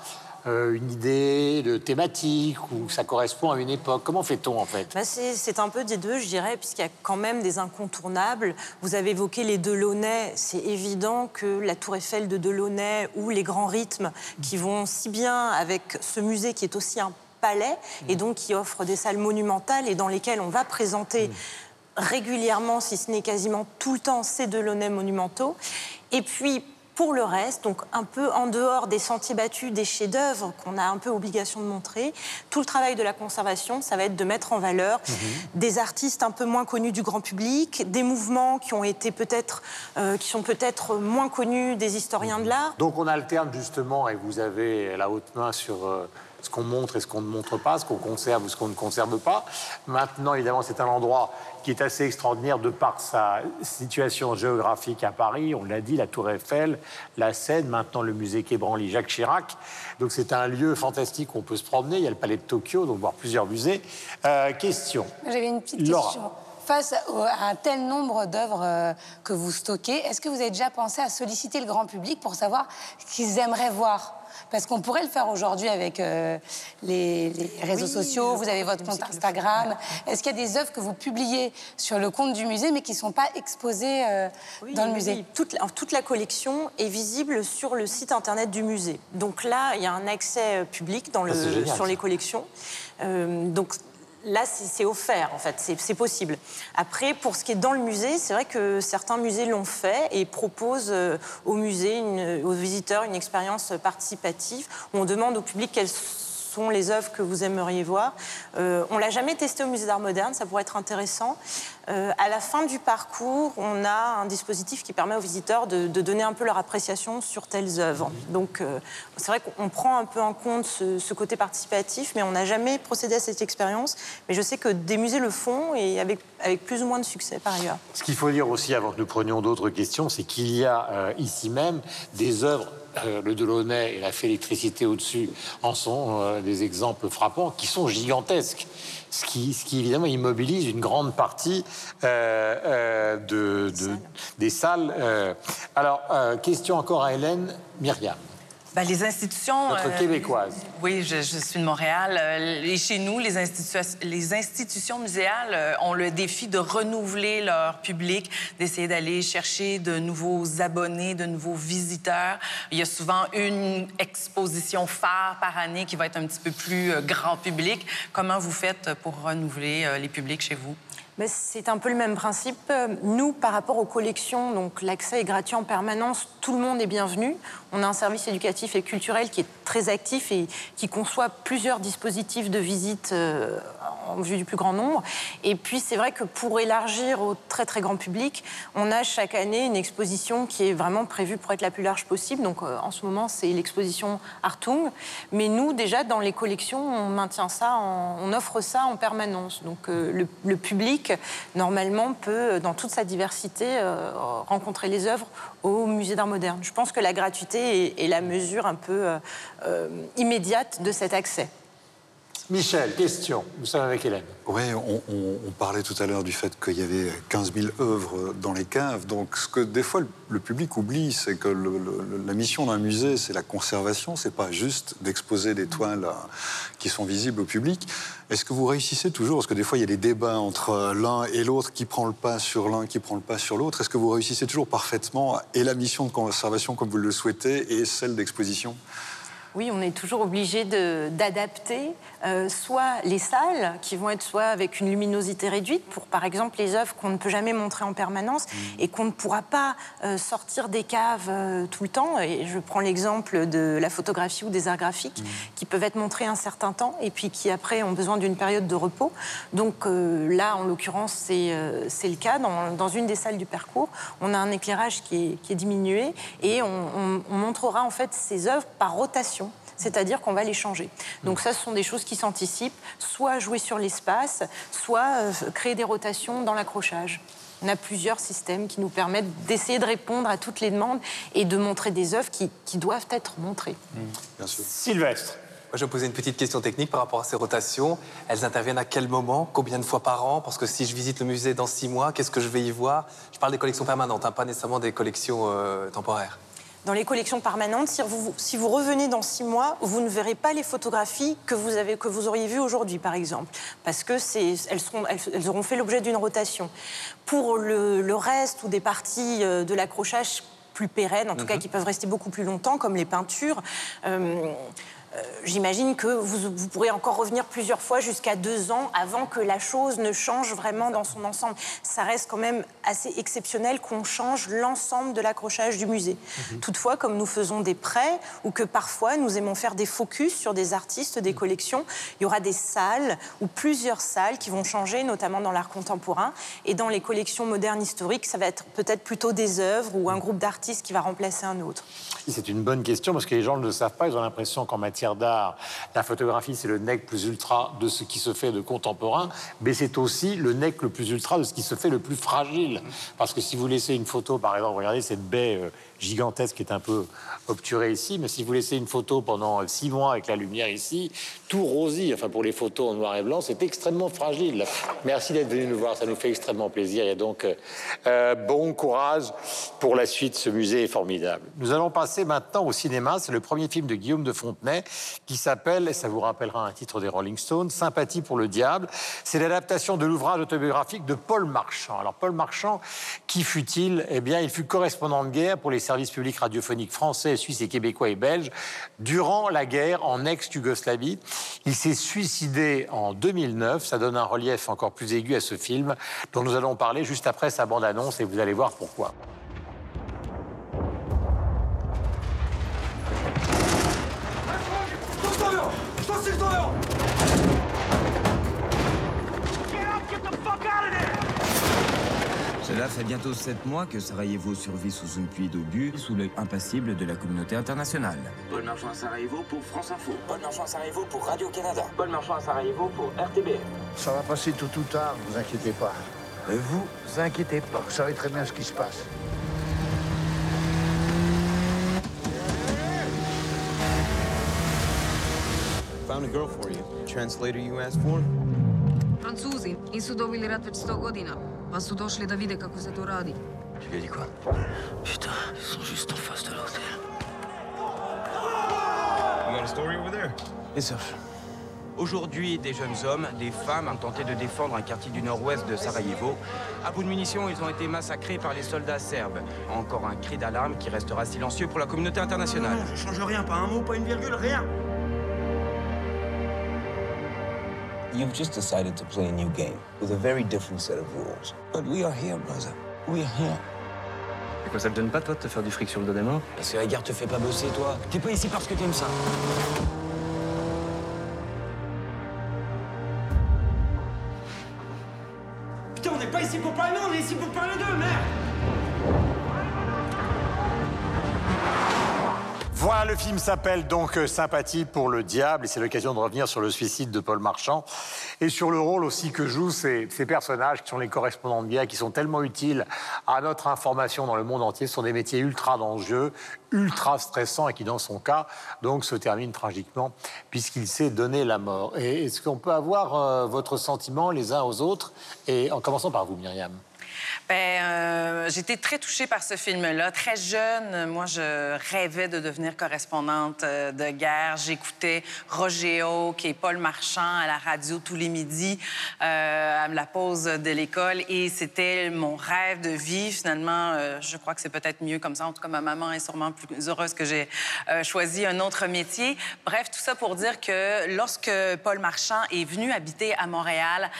euh, une idée de thématique ou ça correspond à une époque. Comment fait-on en fait? Bah, C'est un peu des deux, je dirais, puisqu'il y a quand même des incontournables. Vous avez évoqué les Delaunay. C'est évident que la Tour Eiffel de Delaunay ou les grands rythmes qui vont si bien avec ce musée qui est aussi un palais et donc qui offre des salles monumentales et dans lesquelles on va présenter régulièrement, si ce n'est quasiment tout le temps, ces Delaunay monumentaux. Et puis, pour le reste, donc un peu en dehors des sentiers battus, des chefs-d'œuvre qu'on a un peu obligation de montrer, tout le travail de la conservation, ça va être de mettre en valeur mhm. des artistes un peu moins connus du grand public, des mouvements qui ont été peut-être, euh, qui sont peut-être moins connus des historiens de l'art. Donc on alterne justement, et vous avez la haute main sur euh, ce qu'on montre et ce qu'on ne montre pas, ce qu'on conserve ou ce qu'on ne conserve pas. Maintenant, évidemment, c'est un endroit qui est assez extraordinaire de par sa situation géographique à Paris. On l'a dit, la Tour Eiffel, la Seine, maintenant le musée Quai Branly, Jacques Chirac. Donc c'est un lieu fantastique où on peut se promener. Il y a le palais de Tokyo, donc voir plusieurs musées. Euh, question. J'avais une petite question. Face à un tel nombre d'œuvres euh, que vous stockez, est-ce que vous avez déjà pensé à solliciter le grand public pour savoir ce qu'ils aimeraient voir? Parce qu'on pourrait le faire aujourd'hui avec euh, les, les réseaux Oui, sociaux. Vous avez votre compte Instagram. Est-ce qu'il y a des œuvres que vous publiez sur le compte du musée, mais qui ne sont pas exposées euh, Oui, dans le musée oui. Toute, la- toute la collection est visible sur le site internet du musée. Donc là, il y a un accès euh, public dans le, Ah, génial, sur les collections. Euh, donc là, c'est offert, en fait, c'est possible. Après, pour ce qui est dans le musée, c'est vrai que certains musées l'ont fait et proposent euh, au musée, une- aux visiteurs, une expérience participative où on demande au public quelles sont les œuvres que vous aimeriez voir. Euh, on l'a jamais testé au musée d'art moderne, ça pourrait être intéressant. Euh, à la fin du parcours, on a un dispositif qui permet aux visiteurs de, donner un peu leur appréciation sur telles œuvres. Donc euh, c'est vrai qu'on prend un peu en compte ce, ce côté participatif, mais on n'a jamais procédé à cette expérience. Mais je sais que des musées le font et avec, avec plus ou moins de succès par ailleurs. Ce qu'il faut dire aussi, avant que nous prenions d'autres questions, c'est qu'il y a euh, ici même des œuvres. Euh, le Delaunay et la fait électricité au-dessus en sont euh, des exemples frappants qui sont gigantesques. Ce qui, ce qui évidemment immobilise une grande partie euh, de, de- des salles. Alors, question encore à Hélène Myriam, Ben, les institutions. notre québécoise. Oui, je, je suis de Montréal. Euh, Et chez nous, les, institu- les institutions muséales euh, ont le défi de renouveler leur public, d'essayer d'aller chercher de nouveaux abonnés, de nouveaux visiteurs. Il y a souvent une exposition phare par année qui va être un petit peu plus euh, grand public. Comment vous faites pour renouveler euh, les publics chez vous? C'est un peu le même principe. Nous, par rapport aux collections, donc l'accès est gratuit en permanence, tout le monde est bienvenu. On a un service éducatif et culturel qui est très actif et qui conçoit plusieurs dispositifs de visite euh, en vue du plus grand nombre. Et puis, c'est vrai que pour élargir au très très grand public, on a chaque année une exposition qui est vraiment prévue pour être la plus large possible. Donc, euh, en ce moment, c'est l'exposition Artung. Mais nous, déjà, dans les collections, on maintient ça, on offre ça en permanence. Donc, euh, le public, normalement, peut, dans toute sa diversité, euh, rencontrer les œuvres au musée d'art moderne. Je pense que la gratuité est, est la mesure un peu euh, euh, immédiate de cet accès. Michel, question. Nous sommes avec Hélène. Oui, on, parlait tout à l'heure du fait qu'il y avait 15 000 œuvres dans les caves. Donc, ce que des fois le, public oublie, c'est que la mission d'un musée, c'est la conservation. C'est pas juste d'exposer des toiles euh, qui sont visibles au public. Est-ce que vous réussissez toujours? Parce que des fois, il y a des débats entre euh, l'un et l'autre, qui prend le pas sur l'un, qui prend le pas sur l'autre. Est-ce que vous réussissez toujours parfaitement et la mission de conservation comme vous le souhaitez et celle d'exposition? Oui, on est toujours obligé d'adapter euh, soit les salles, qui vont être soit avec une luminosité réduite, pour par exemple les œuvres qu'on ne peut jamais montrer en permanence et qu'on ne pourra pas euh, sortir des caves euh, tout le temps. Et je prends l'exemple de la photographie ou des arts graphiques, qui peuvent être montrés un certain temps et puis qui après ont besoin d'une période de repos. Donc là, en l'occurrence, c'est c'est le cas. Dans, dans une des salles du parcours, on a un éclairage qui est, qui est diminué et on, on- on montrera en fait ces œuvres par rotation. C'est-à-dire qu'on va les changer. Donc ça, ce sont des choses qui s'anticipent, soit jouer sur l'espace, soit euh, créer des rotations dans l'accrochage. On a plusieurs systèmes qui nous permettent d'essayer de répondre à toutes les demandes et de montrer des œuvres qui, qui doivent être montrées. Bien sûr. Sylvestre. Moi, je vais poser une petite question technique par rapport à ces rotations. Elles interviennent à quel moment? Combien de fois par an? Parce que si je visite le musée dans six mois, qu'est-ce que je vais y voir? Je parle des collections permanentes, hein, pas nécessairement des collections euh, temporaires. Dans les collections permanentes, si vous, si vous revenez dans six mois, vous ne verrez pas les photographies que vous, avez, que vous auriez vues aujourd'hui, par exemple, parce que c'est, elles, seront, elles, elles auront fait l'objet d'une rotation. Pour le, le reste ou des parties euh, de l'accrochage plus pérennes, en tout cas qui peuvent rester beaucoup plus longtemps, comme les peintures, euh, J'imagine que vous, vous pourrez encore revenir plusieurs fois jusqu'à deux ans avant que la chose ne change vraiment dans son ensemble. Ça reste quand même assez exceptionnel qu'on change l'ensemble de l'accrochage du musée. Toutefois, comme nous faisons des prêts ou que parfois nous aimons faire des focus sur des artistes, des collections, il y aura des salles ou plusieurs salles qui vont changer, notamment dans l'art contemporain. Et dans les collections modernes historiques, ça va être peut-être plutôt des œuvres ou un groupe d'artistes qui va remplacer un autre. C'est une bonne question parce que les gens ne le savent pas. Ils ont l'impression qu'en matière d'art, la photographie, c'est le nec plus ultra de ce qui se fait de contemporain, mais c'est aussi le nec le plus ultra de ce qui se fait le plus fragile. Parce que si vous laissez une photo, par exemple, regardez cette baie euh, gigantesque qui est un peu obturé ici. Mais si vous laissez une photo pendant six mois avec la lumière ici, tout rosit, enfin pour les photos en noir et blanc, c'est extrêmement fragile. Merci d'être venu nous voir, ça nous fait extrêmement plaisir. Et donc, euh, bon courage pour la suite, ce musée est formidable. Nous allons passer maintenant au cinéma. C'est le premier film de Guillaume de Fontenay qui s'appelle, et ça vous rappellera un titre des Rolling Stones, Sympathie pour le diable. C'est l'adaptation de l'ouvrage autobiographique de Paul Marchand. Alors Paul Marchand, qui fut-il? Eh bien, il fut correspondant de guerre pour les services publics radiophoniques français, suisses et québécois et belges durant la guerre en ex-Yougoslavie. Il s'est suicidé en 2009. Ça donne un relief encore plus aigu à ce film dont nous allons parler juste après sa bande-annonce et vous allez voir pourquoi. Cela fait bientôt sept mois que Sarajevo survit sous une pluie d'obus, sous l'œil impassible de la communauté internationale. Paul Marchand à Sarajevo pour France Info. Paul Marchand à Sarajevo pour Radio-Canada. Paul Marchand à Sarajevo pour RTB. Ça va passer tôt ou tard, vous inquiétez pas. Et vous inquiétez pas. Vous savez très bien ce qui se passe. Found a girl for you. Translator you asked for? Francuzi nisu dobili rat već sto godina, pa su došli da vide kako se to radi. Tu lui as dit quoi Putain, ils sont juste en face de l'hôtel. You got a story over there? Yes, sir. Aujourd'hui, des jeunes hommes, des femmes ont tenté de défendre un quartier du nord-ouest de Sarajevo. À bout de munitions, ils ont été massacrés par les soldats serbes. Encore un cri d'alarme qui restera silencieux pour la communauté internationale. Non, je change rien, pas un mot, pas une virgule, rien. You've just decided to play a new game with a very different set of rules. But we are here, brother. We are here. Et quoi, ça te donne pas, toi, de te faire du fric sur le dos des morts Parce que la guerre te fait pas bosser, toi. T'es pas ici parce que t'aimes ça. Putain, on n'est pas ici pour parler on est ici pour parler d'eux, merde Voilà, le film s'appelle donc euh, Sympathie pour le diable et c'est l'occasion de revenir sur le suicide de Paul Marchand et sur le rôle aussi que jouent ces, personnages qui sont les correspondants de guerre, qui sont tellement utiles à notre information dans le monde entier. Ce sont des métiers ultra dangereux, ultra stressants et qui, dans son cas, donc se terminent tragiquement puisqu'il s'est donné la mort. Est-ce qu'on peut avoir euh, votre sentiment les uns aux autres? Et en commençant par vous, Myriam Ben, euh, j'étais très touchée par ce film-là. Très jeune, moi, je rêvais de devenir correspondante euh, de guerre. J'écoutais Roger Hawk et Paul Marchand à la radio tous les midis euh, à la pause de l'école. Et c'était mon rêve de vie. Finalement, je crois que c'est peut-être mieux comme ça. En tout cas, ma maman est sûrement plus heureuse que j'ai choisi un autre métier. Bref, tout ça pour dire que lorsque Paul Marchand est venu habiter à Montréal,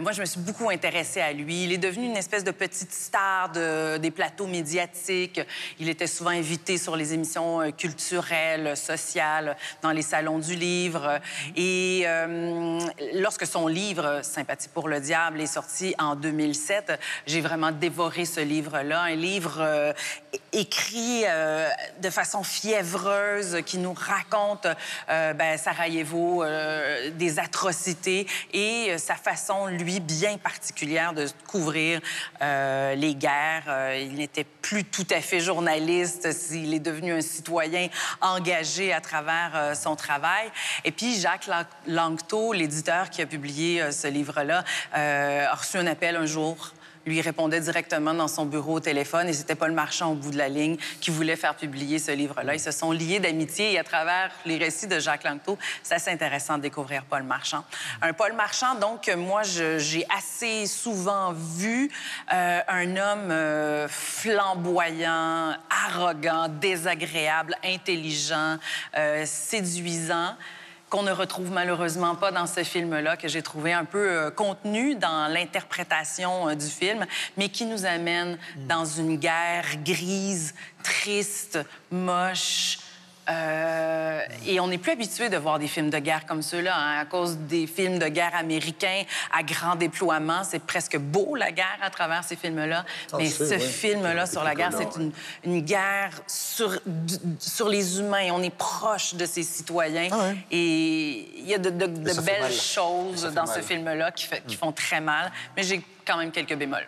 moi, je me suis beaucoup intéressée à lui. Il est devenu une espèce de petite star de- des plateaux médiatiques. Il était souvent invité sur les émissions euh, culturelles, sociales, dans les salons du livre. Et euh, lorsque son livre Sympathie pour le diable est sorti en 2007, j'ai vraiment dévoré ce livre-là. Un livre euh, écrit euh, de façon fiévreuse qui nous raconte euh, ben, Sarajevo, euh, des atrocités et euh, sa façon, lui, bien particulière de couvrir euh, les guerres. Euh, il n'était plus tout à fait journaliste, il est devenu un citoyen engagé à travers son travail. Et puis Jacques Lang- Langto, l'éditeur qui a publié ce livre-là, a reçu un appel un jour lui répondait directement dans son bureau au téléphone et c'était Paul Marchand au bout de la ligne qui voulait faire publier ce livre-là. Ils se sont liés d'amitié et à travers les récits de Jacques Langto, c'est assez intéressant de découvrir Paul Marchand. Un Paul Marchand, donc, moi, j'ai assez souvent vu euh, un homme euh, flamboyant, arrogant, désagréable, intelligent, euh, séduisant qu'on ne retrouve malheureusement pas dans ce film-là, que j'ai trouvé un peu euh, contenu dans l'interprétation euh, du film, mais qui nous amène dans une guerre grise, triste, moche. Euh, et on n'est plus habitué de voir des films de guerre comme ceux-là, hein, à cause des films de guerre américains à grand déploiement. C'est presque beau, la guerre, à travers ces films-là. Ah, Mais ce ouais. film-là sur la guerre, c'est une, une guerre sur, sur les humains. On est proche de ces citoyens. Et il y a de, belles mal. choses dans mal. ce film-là qui, fait- qui font très mal. Mais j'ai quand même quelques bémols.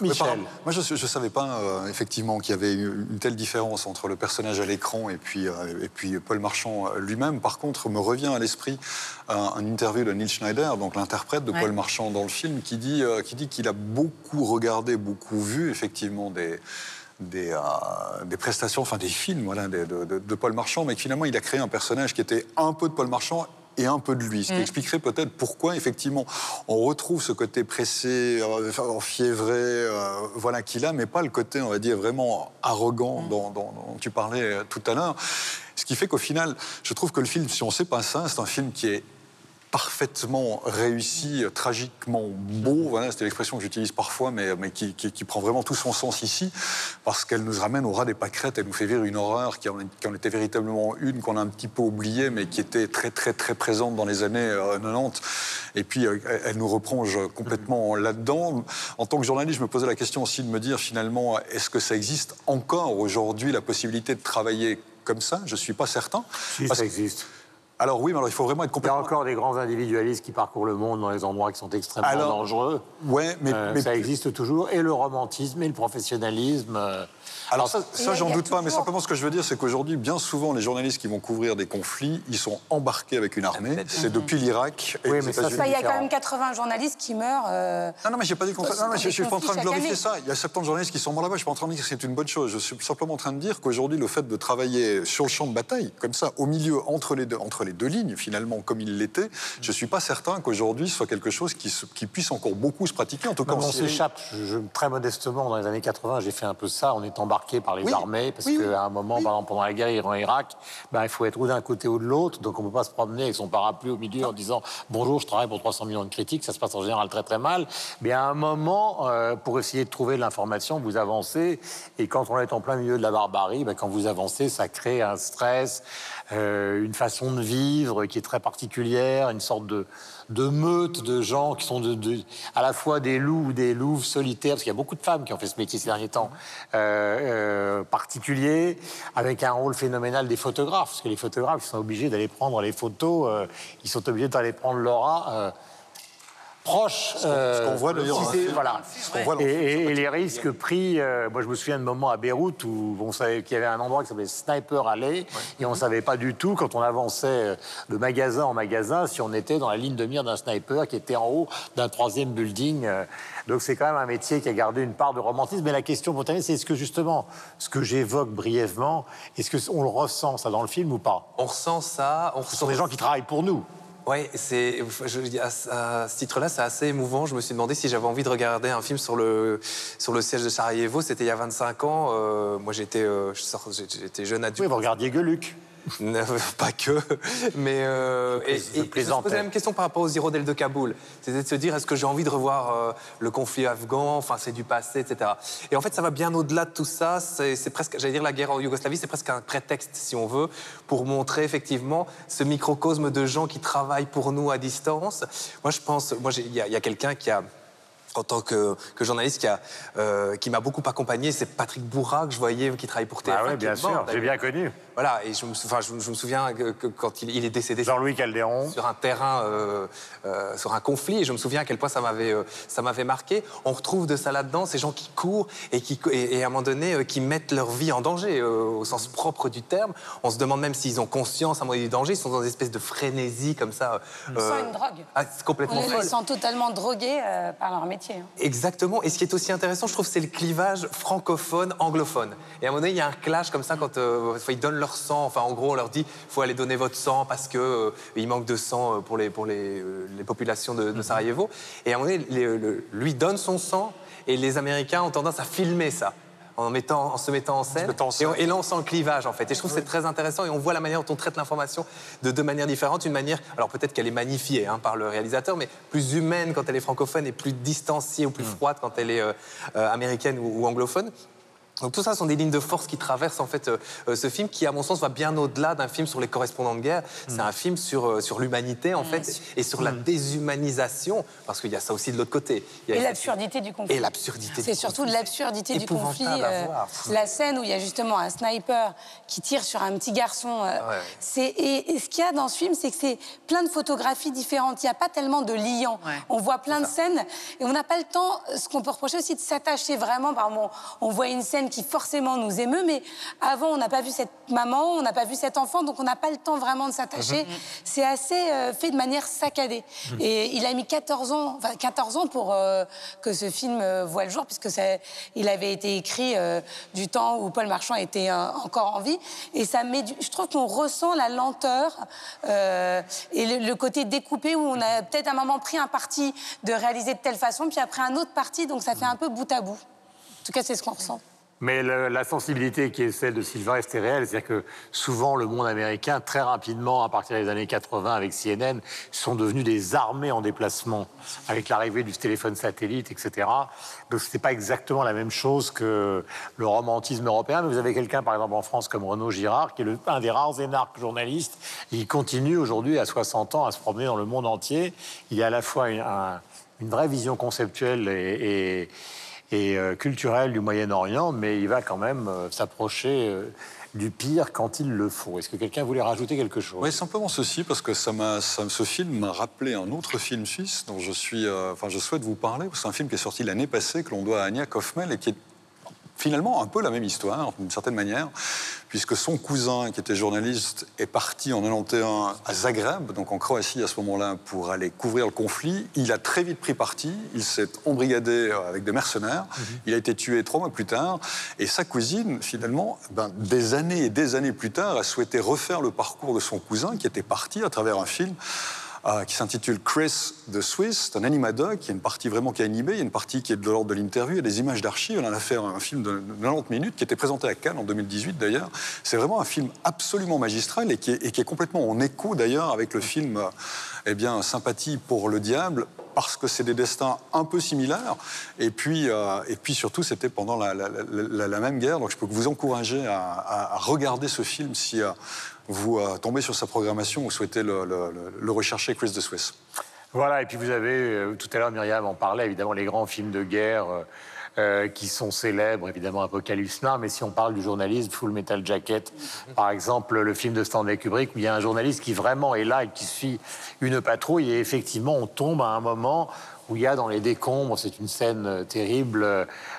Mais Michel. moi, je ne savais pas euh, effectivement qu'il y avait eu une telle différence entre le personnage à l'écran et puis, euh, et puis Paul Marchand euh, lui-même. Par contre, me revient à l'esprit un, un interview de Neil Schneider, donc l'interprète de Ouais. Paul Marchand dans le film, qui dit euh, qui dit qu'il a beaucoup regardé, beaucoup vu effectivement des des, euh, des prestations, enfin des films voilà, de- de Paul Marchand, mais que finalement il a créé un personnage qui était un peu de Paul Marchand et un peu de lui. Ce qui Mm. expliquerait peut-être pourquoi, effectivement, on retrouve ce côté pressé, euh, enfiévré, euh, voilà, qu'il a, mais pas le côté, on va dire, vraiment arrogant dont, dont- dont tu parlais euh, tout à l'heure. Ce qui fait qu'au final, je trouve que le film, si on sait pas ça, c'est un film qui est parfaitement réussi, euh, tragiquement beau. Voilà, c'était l'expression que j'utilise parfois, mais, mais qui, qui- qui prend vraiment tout son sens ici, parce qu'elle nous ramène au ras des pâquerettes. Elle nous fait vivre une horreur qui en, qui en était véritablement une, qu'on a un petit peu oubliée, mais qui était très, très, très présente dans les années euh, 90. Et puis, euh, elle- nous replonge complètement là-dedans. En tant que journaliste, je me posais la question aussi de me dire, finalement, est-ce que ça existe encore aujourd'hui, la possibilité de travailler comme ça? Je ne suis pas certain. Si, Parce ça que- existe. Alors oui, mais alors il faut vraiment être Il y a complètement... encore des grands individualistes qui parcourent le monde dans les endroits qui sont extrêmement Alors, dangereux. Ouais, mais, Euh, mais ça existe toujours. Et le romantisme et le professionnalisme. euh, Alors ça, ça j'en doute pas, mais simplement ce que je veux dire, c'est qu'aujourd'hui, bien souvent, les journalistes qui vont couvrir des conflits, ils sont embarqués avec une armée. C'est depuis l'Irak et Oui, les mais ça, États-Unis. Il y a quand même 80 journalistes qui meurent. euh, Non, non, mais j'ai pas dit qu'on. Dans Non, mais je, je suis pas en train de glorifier année. ça. Il y a 70 journalistes qui sont morts là-bas. Je suis pas en train de dire que c'est une bonne chose. Je suis simplement en train de dire qu'aujourd'hui, le fait de travailler sur le champ de bataille, comme ça, au milieu, entre les deux, entre les deux lignes, finalement, comme il l'était, je suis pas certain qu'aujourd'hui ce soit quelque chose qui, se- qui puisse encore beaucoup se pratiquer. En tout cas, Non, on s'échappe. Très modestement, dans les années 80, j'ai fait un peu ça. On est embarqué par les Oui. armées parce Oui, qu'à un moment, par exemple, pendant la guerre Iran-Irak, ben, il faut être ou d'un côté ou de l'autre. Donc on ne peut pas se promener avec son parapluie au milieu en disant bonjour, je travaille pour 300 millions de critiques. Ça se passe en général très très mal. Mais à un moment, euh, pour essayer de trouver de l'information, vous avancez. Et quand on est en plein milieu de la barbarie, ben, quand vous avancez, ça crée un stress, euh, une façon de vivre qui est très particulière, une sorte de de meute de gens qui sont à la fois des loups ou des louves solitaires, parce qu'il y a beaucoup de femmes qui ont fait ce métier ces derniers temps, euh, euh, particulier, avec un rôle phénoménal des photographes, parce que les photographes ils sont obligés d'aller prendre les photos, euh, ils sont obligés d'aller prendre l'aura. Euh, proche. ce qu'on voit d'ailleurs si. Voilà. Ce qu'on voit dans Et, les risques pris. euh, moi, je me souviens de moments à Beyrouth où on savait qu'il y avait un endroit qui s'appelait Sniper Alley et on ne savait pas du tout, quand on avançait euh, de magasin en magasin, si on était dans la ligne de mire d'un sniper qui était en haut d'un troisième building. euh. Donc, c'est quand même un métier qui a gardé une part de romantisme. Mais la question pour terminer, c'est est-ce que justement, ce que j'évoque brièvement, est-ce qu'on le ressent, ça, dans le film ou pas? On ressent ça. On Ce sont des gens qui travaillent pour nous. Oui, c'est, à, ce- titre-là, c'est assez émouvant. Je me suis demandé si j'avais envie de regarder un film sur le, sur le siège de Sarajevo. C'était il y a 25 ans. Euh, moi, j'étais, euh, j'étais jeune adulte. Oui, vous regardiez Gueuluc. pas que, mais euh, et, Je et je me posais la même question par rapport aux hirondelles de Kaboul. C'était de se dire est-ce que j'ai envie de revoir euh, le conflit afghan, enfin c'est du passé, etc. Et en fait, ça va bien au-delà de tout ça. C'est presque, j'allais dire, la guerre en Yougoslavie, c'est presque un prétexte, si on veut, pour montrer effectivement ce microcosme de gens qui travaillent pour nous à distance. Moi, je pense, moi, il y a, quelqu'un qui a en tant que, que journaliste qui, euh, qui m'a beaucoup accompagné, c'est Patrick Bourra, que je voyais, qui travaille pour TF1. Ah oui, qui bien sûr, j'ai bien connu. Voilà, et je me, sou- enfin, je, je me souviens que, que quand il, il est décédé Jean-Louis Caldéron. sur un terrain, euh, euh, sur un conflit, et je me souviens à quel point ça m'avait, euh, ça m'avait marqué. On retrouve de ça là-dedans, ces gens qui courent et qui, et, et à un moment donné, euh, qui mettent leur vie en danger, euh, au sens propre du terme. On se demande même s'ils ont conscience à un moment du danger, ils sont dans une espèce de frénésie comme ça. Ils sont une drogue. ah, c'est complètement Ils sont totalement drogués euh, par leur métier. hein. Exactement. Et ce qui est aussi intéressant, je trouve, c'est le clivage francophone-anglophone. Et à un moment donné, il y a un clash comme ça quand euh, ils donnent leur sang. Enfin, en gros, on leur dit faut aller donner votre sang parce que euh, il manque de sang euh, pour les, pour les, euh, les populations de, de Sarajevo. Et à un moment donné, les- le- lui donne son sang et les Américains ont tendance à filmer ça. En, mettant, en se mettant en scène. Et, on- et là, on sent le clivage, en fait. Et je trouve que c'est très intéressant. Et on voit la manière dont on traite l'information de deux manières différentes. Une manière, alors peut-être qu'elle est magnifiée hein, par le réalisateur, mais plus humaine quand elle est francophone et plus distanciée ou plus froide quand elle est euh, américaine ou, ou anglophone. Donc tout ça sont des lignes de force qui traversent en fait euh, euh, ce film qui, à mon sens, va bien au-delà d'un film sur les correspondants de guerre. C'est un film sur, euh, sur l'humanité en fait et sur la déshumanisation parce qu'il y a ça aussi de l'autre côté. Il y a- Et l'absurdité du conflit. Et l'absurdité C'est surtout de l'absurdité du conflit. euh, la scène où il y a justement un sniper qui tire sur un petit garçon. euh, Ouais. c'est et, et ce qu'il y a dans ce film, c'est que c'est plein de photographies différentes. Il n'y a pas tellement de liants. On voit plein de scènes et on n'a pas le temps. Ce qu'on peut reprocher aussi de s'attacher vraiment. Par exemple, on voit une scène qui forcément nous émeut, mais avant on n'a pas vu cette maman, on n'a pas vu cet enfant, donc on n'a pas le temps vraiment de s'attacher. Mhm. C'est assez euh, fait de manière saccadée. Et il a mis 14 ans, enfin 14 ans pour euh, que ce film euh, voit le jour, puisque ça, il avait été écrit du temps où Paul Marchand était encore en vie. Et ça met, du- je trouve qu'on ressent la lenteur et le, le côté découpé où on a peut-être à un moment pris un parti de réaliser de telle façon, puis après un autre parti, donc ça fait un peu bout à bout. En tout cas, c'est ce qu'on ressent. Mais la sensibilité qui est celle de Sylvestre est réelle. C'est-à-dire que souvent, le monde américain, très rapidement, à partir des années 80, avec CNN, sont devenus des armées en déplacement, avec l'arrivée du téléphone satellite, etc. Donc, ce n'est pas exactement la même chose que le romantisme européen. Mais vous avez quelqu'un, par exemple, en France, comme Renaud Girard, qui est le- un des rares énarques journalistes. Il continue aujourd'hui, à 60 ans, à se promener dans le monde entier. Il a à la fois une, un- une vraie vision conceptuelle et euh, culturel du Moyen-Orient, mais il va quand même euh, s'approcher euh, du pire quand il le faut. Est-ce que quelqu'un voulait rajouter quelque chose? Oui, simplement ceci, parce que ça ça- ce film m'a rappelé un autre film suisse dont je, suis, enfin, je souhaite vous parler. C'est un film qui est sorti l'année passée, que l'on doit à Anya Kaufman, et qui est finalement un peu la même histoire, d'une certaine manière, puisque son cousin, qui était journaliste, est parti en 91 à Zagreb, donc en Croatie à ce moment-là, pour aller couvrir le conflit. Il a très vite pris parti, il s'est embrigadé euh, avec des mercenaires, il a été tué trois mois plus tard, et sa cousine, finalement, ben, des années et des années plus tard, a souhaité refaire le parcours de son cousin, qui était parti à travers un film euh, qui s'intitule Chris the Swiss. C'est un animadoc. Il y a une partie vraiment qui est animée, il y a une partie qui est de l'ordre de l'interview, il y a des images d'archives. On a fait un film de 90 minutes qui était présenté à Cannes en 2018 d'ailleurs. C'est vraiment un film absolument magistral et qui est, complètement en écho d'ailleurs avec le film euh, eh bien, Sympathie pour le diable parce que c'est des destins un peu similaires. Et puis, euh, et puis surtout, c'était pendant la, même guerre. Donc je peux vous encourager à, regarder ce film si vous euh, tombez sur sa programmation ou souhaitez le, rechercher, Chris de Suisse. Voilà, et puis vous avez, euh, tout à l'heure Myriam en parlait, évidemment les grands films de guerre euh, qui sont célèbres, évidemment Apocalypse Now, mais si on parle du journalisme, Full Metal Jacket, par exemple le film de Stanley Kubrick, où il y a un journaliste qui vraiment est là et qui suit une patrouille, et effectivement on tombe à un moment où il y a dans les décombres, c'est une scène euh, terrible,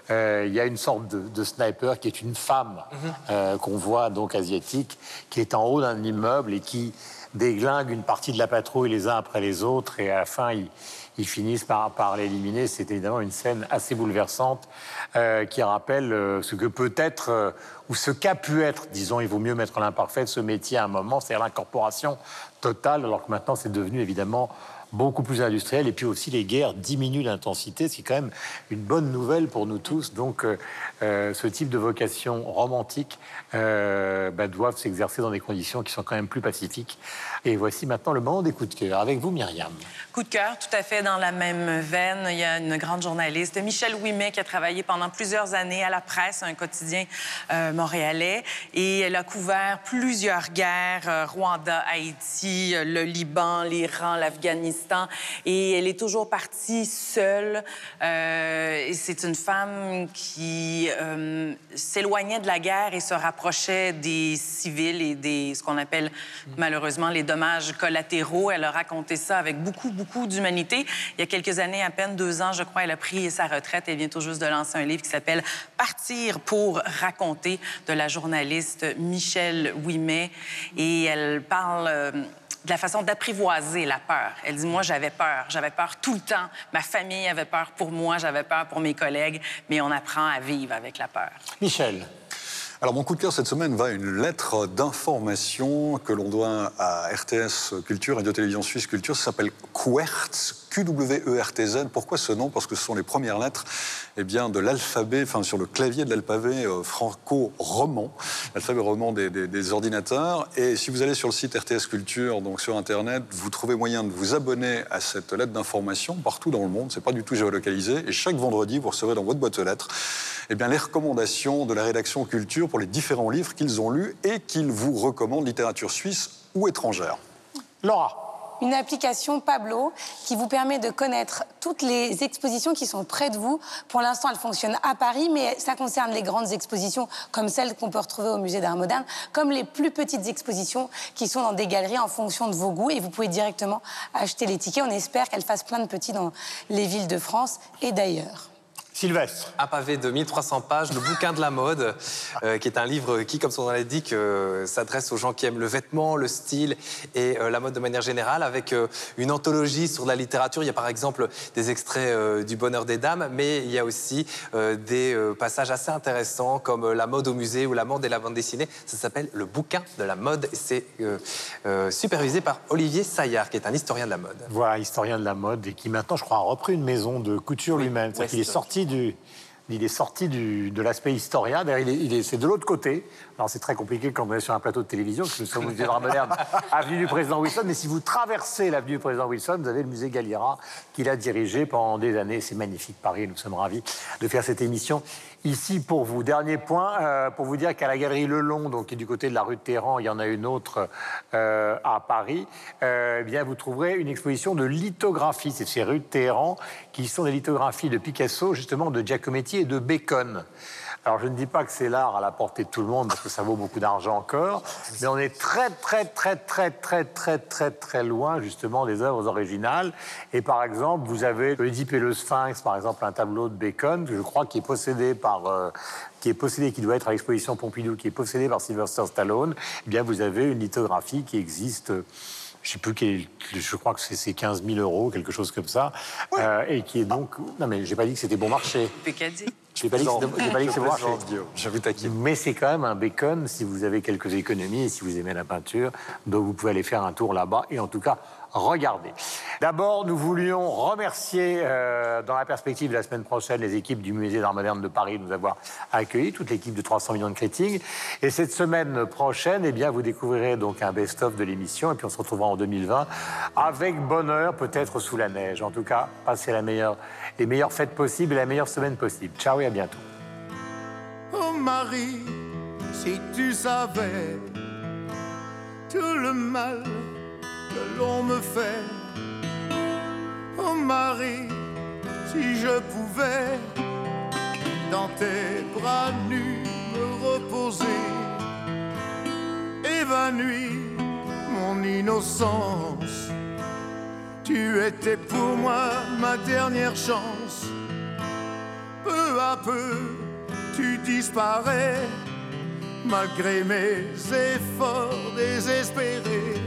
euh, il y a une sorte de, de sniper qui est une femme euh, qu'on voit donc asiatique, qui est en haut d'un immeuble et qui déglingue une partie de la patrouille les uns après les autres. Et à la fin ils, ils finissent par, par l'éliminer. C'est évidemment une scène assez bouleversante euh, qui rappelle euh, ce que peut être euh, ou ce qu'a pu être, disons, il vaut mieux mettre l'imparfait, ce métier à un moment, c'est-à-dire l'incorporation totale, alors que maintenant c'est devenu évidemment beaucoup plus industriel et puis aussi les guerres diminuent d'intensité, ce qui est quand même une bonne nouvelle pour nous tous. Donc euh, euh, ce type de vocation romantique euh, bah, doivent s'exercer dans des conditions qui sont quand même plus pacifiques. Et voici maintenant le moment des coups de cœur avec vous Myriam. Coup de cœur, tout à fait dans la même veine. Il y a une grande journaliste, Michelle Ouimet, qui a travaillé pendant plusieurs années à la presse, un quotidien euh, montréalais. Et elle a couvert plusieurs guerres, euh, Rwanda, Haïti, euh, le Liban, l'Iran, l'Afghanistan. Et elle est toujours partie seule. C'est une femme qui s'éloignait de la guerre et se rapprochait des civils et des, ce qu'on appelle malheureusement les dommages. Elle a raconté ça avec beaucoup, beaucoup d'humanité. Il y a quelques années, à peine deux ans, je crois, elle a pris sa retraite. Elle vient tout juste de lancer un livre qui s'appelle Partir pour raconter de la journaliste Michelle Ouimet. Et elle parle. euh, de la façon d'apprivoiser la peur. Elle dit, moi, j'avais peur. J'avais peur tout le temps. Ma famille avait peur pour moi, j'avais peur pour mes collègues, mais on apprend à vivre avec la peur. Michel. Alors mon coup de cœur cette semaine va une lettre d'information que l'on doit à RTS Culture, Radio-Télévision Suisse Culture. Ça s'appelle QWERTZ, Q-W-E-R-T-Z. Pourquoi ce nom? Parce que ce sont les premières lettres eh bien, de l'alphabet, enfin sur le clavier de l'alphabet euh, franco-roman, l'alphabet roman des, ordinateurs. Et si vous allez sur le site RTS Culture, donc sur Internet, vous trouvez moyen de vous abonner à cette lettre d'information partout dans le monde. C'est pas du tout géolocalisé. Et chaque vendredi, vous recevrez dans votre boîte aux lettres eh bien, les recommandations de la rédaction culture pour les différents livres qu'ils ont lus et qu'ils vous recommandent, littérature suisse ou étrangère. Laura une application Pablo qui vous permet de connaître toutes les expositions qui sont près de vous. Pour l'instant, elle fonctionne à Paris, mais ça concerne les grandes expositions comme celles qu'on peut retrouver au Musée d'Art moderne, comme les plus petites expositions qui sont dans des galeries en fonction de vos goûts. Et vous pouvez directement acheter les tickets. On espère qu'elle fasse plein de petits dans les villes de France et d'ailleurs. Sylvestre. Un pavé de 1300 pages, le bouquin de la mode, euh, qui est un livre qui, comme son nom l'indique, euh, s'adresse aux gens qui aiment le vêtement, le style et euh, la mode de manière générale, avec une anthologie sur la littérature. Il y a par exemple des extraits du Bonheur des Dames, mais il y a aussi des passages assez intéressants comme la mode au musée ou la mode et la bande dessinée. Ça s'appelle le bouquin de la mode et c'est supervisé par Olivier Saillard, qui est un historien de la mode. Voilà, historien de la mode et qui maintenant, je crois, a repris une maison de couture lui-même. Il est sorti il est sorti de l'aspect historien. C'est de l'autre côté. Alors, c'est très compliqué quand on est sur un plateau de télévision, que nous sommes au musée de moderne, avenue du président Wilson. Mais si vous traversez l'avenue du président Wilson, vous avez le musée Galliera, qu'il a dirigé pendant des années. C'est magnifique, Paris. Nous sommes ravis de faire cette émission ici pour vous. Dernier point, euh, pour vous dire qu'à la galerie Le Long, donc, qui est du côté de la rue de Téhéran, il y en a une autre euh, à Paris, euh, eh bien, vous trouverez une exposition de lithographie. C'est ces rues de Téhéran qui sont des lithographies de Picasso, justement de Giacometti et de Bacon. Alors je ne dis pas que c'est l'art à la portée de tout le monde parce que ça vaut beaucoup d'argent encore, mais on est très très très très très très très très loin justement des œuvres originales. Et par exemple, vous avez Oedipe et le Sphinx, par exemple, un tableau de Bacon, je crois qui est possédé par euh, qui est possédé, qui doit être à l'exposition Pompidou, qui est possédé par Sylvester Stallone. Eh bien, vous avez une lithographie qui existe je sais plus, je crois que c'est 15 000 euros, quelque chose comme ça, euh, et qui est donc... Non, mais j'ai pas dit que c'était bon marché. Pécadie. Je n'ai pas dit que c'était bon marché. Mais c'est quand même un bacon si vous avez quelques économies et si vous aimez la peinture, donc vous pouvez aller faire un tour là-bas, et en tout cas, regardez. D'abord, nous voulions remercier, euh, dans la perspective de la semaine prochaine, les équipes du Musée d'Art moderne de Paris de nous avoir accueillis, toute l'équipe de 300 millions de critiques. Et cette semaine prochaine, eh bien, vous découvrirez donc un best-of de l'émission, et puis on se retrouvera en 2020 avec bonheur, peut-être sous la neige. En tout cas, passez la meilleure, les meilleures fêtes possibles et la meilleure semaine possible. Ciao et à bientôt. Oh Marie, si tu savais tout le mal que l'on me fait. Oh Marie, si je pouvais dans tes bras nus me reposer, évanoui mon innocence. Tu étais pour moi ma dernière chance. Peu à peu, tu disparais malgré mes efforts désespérés.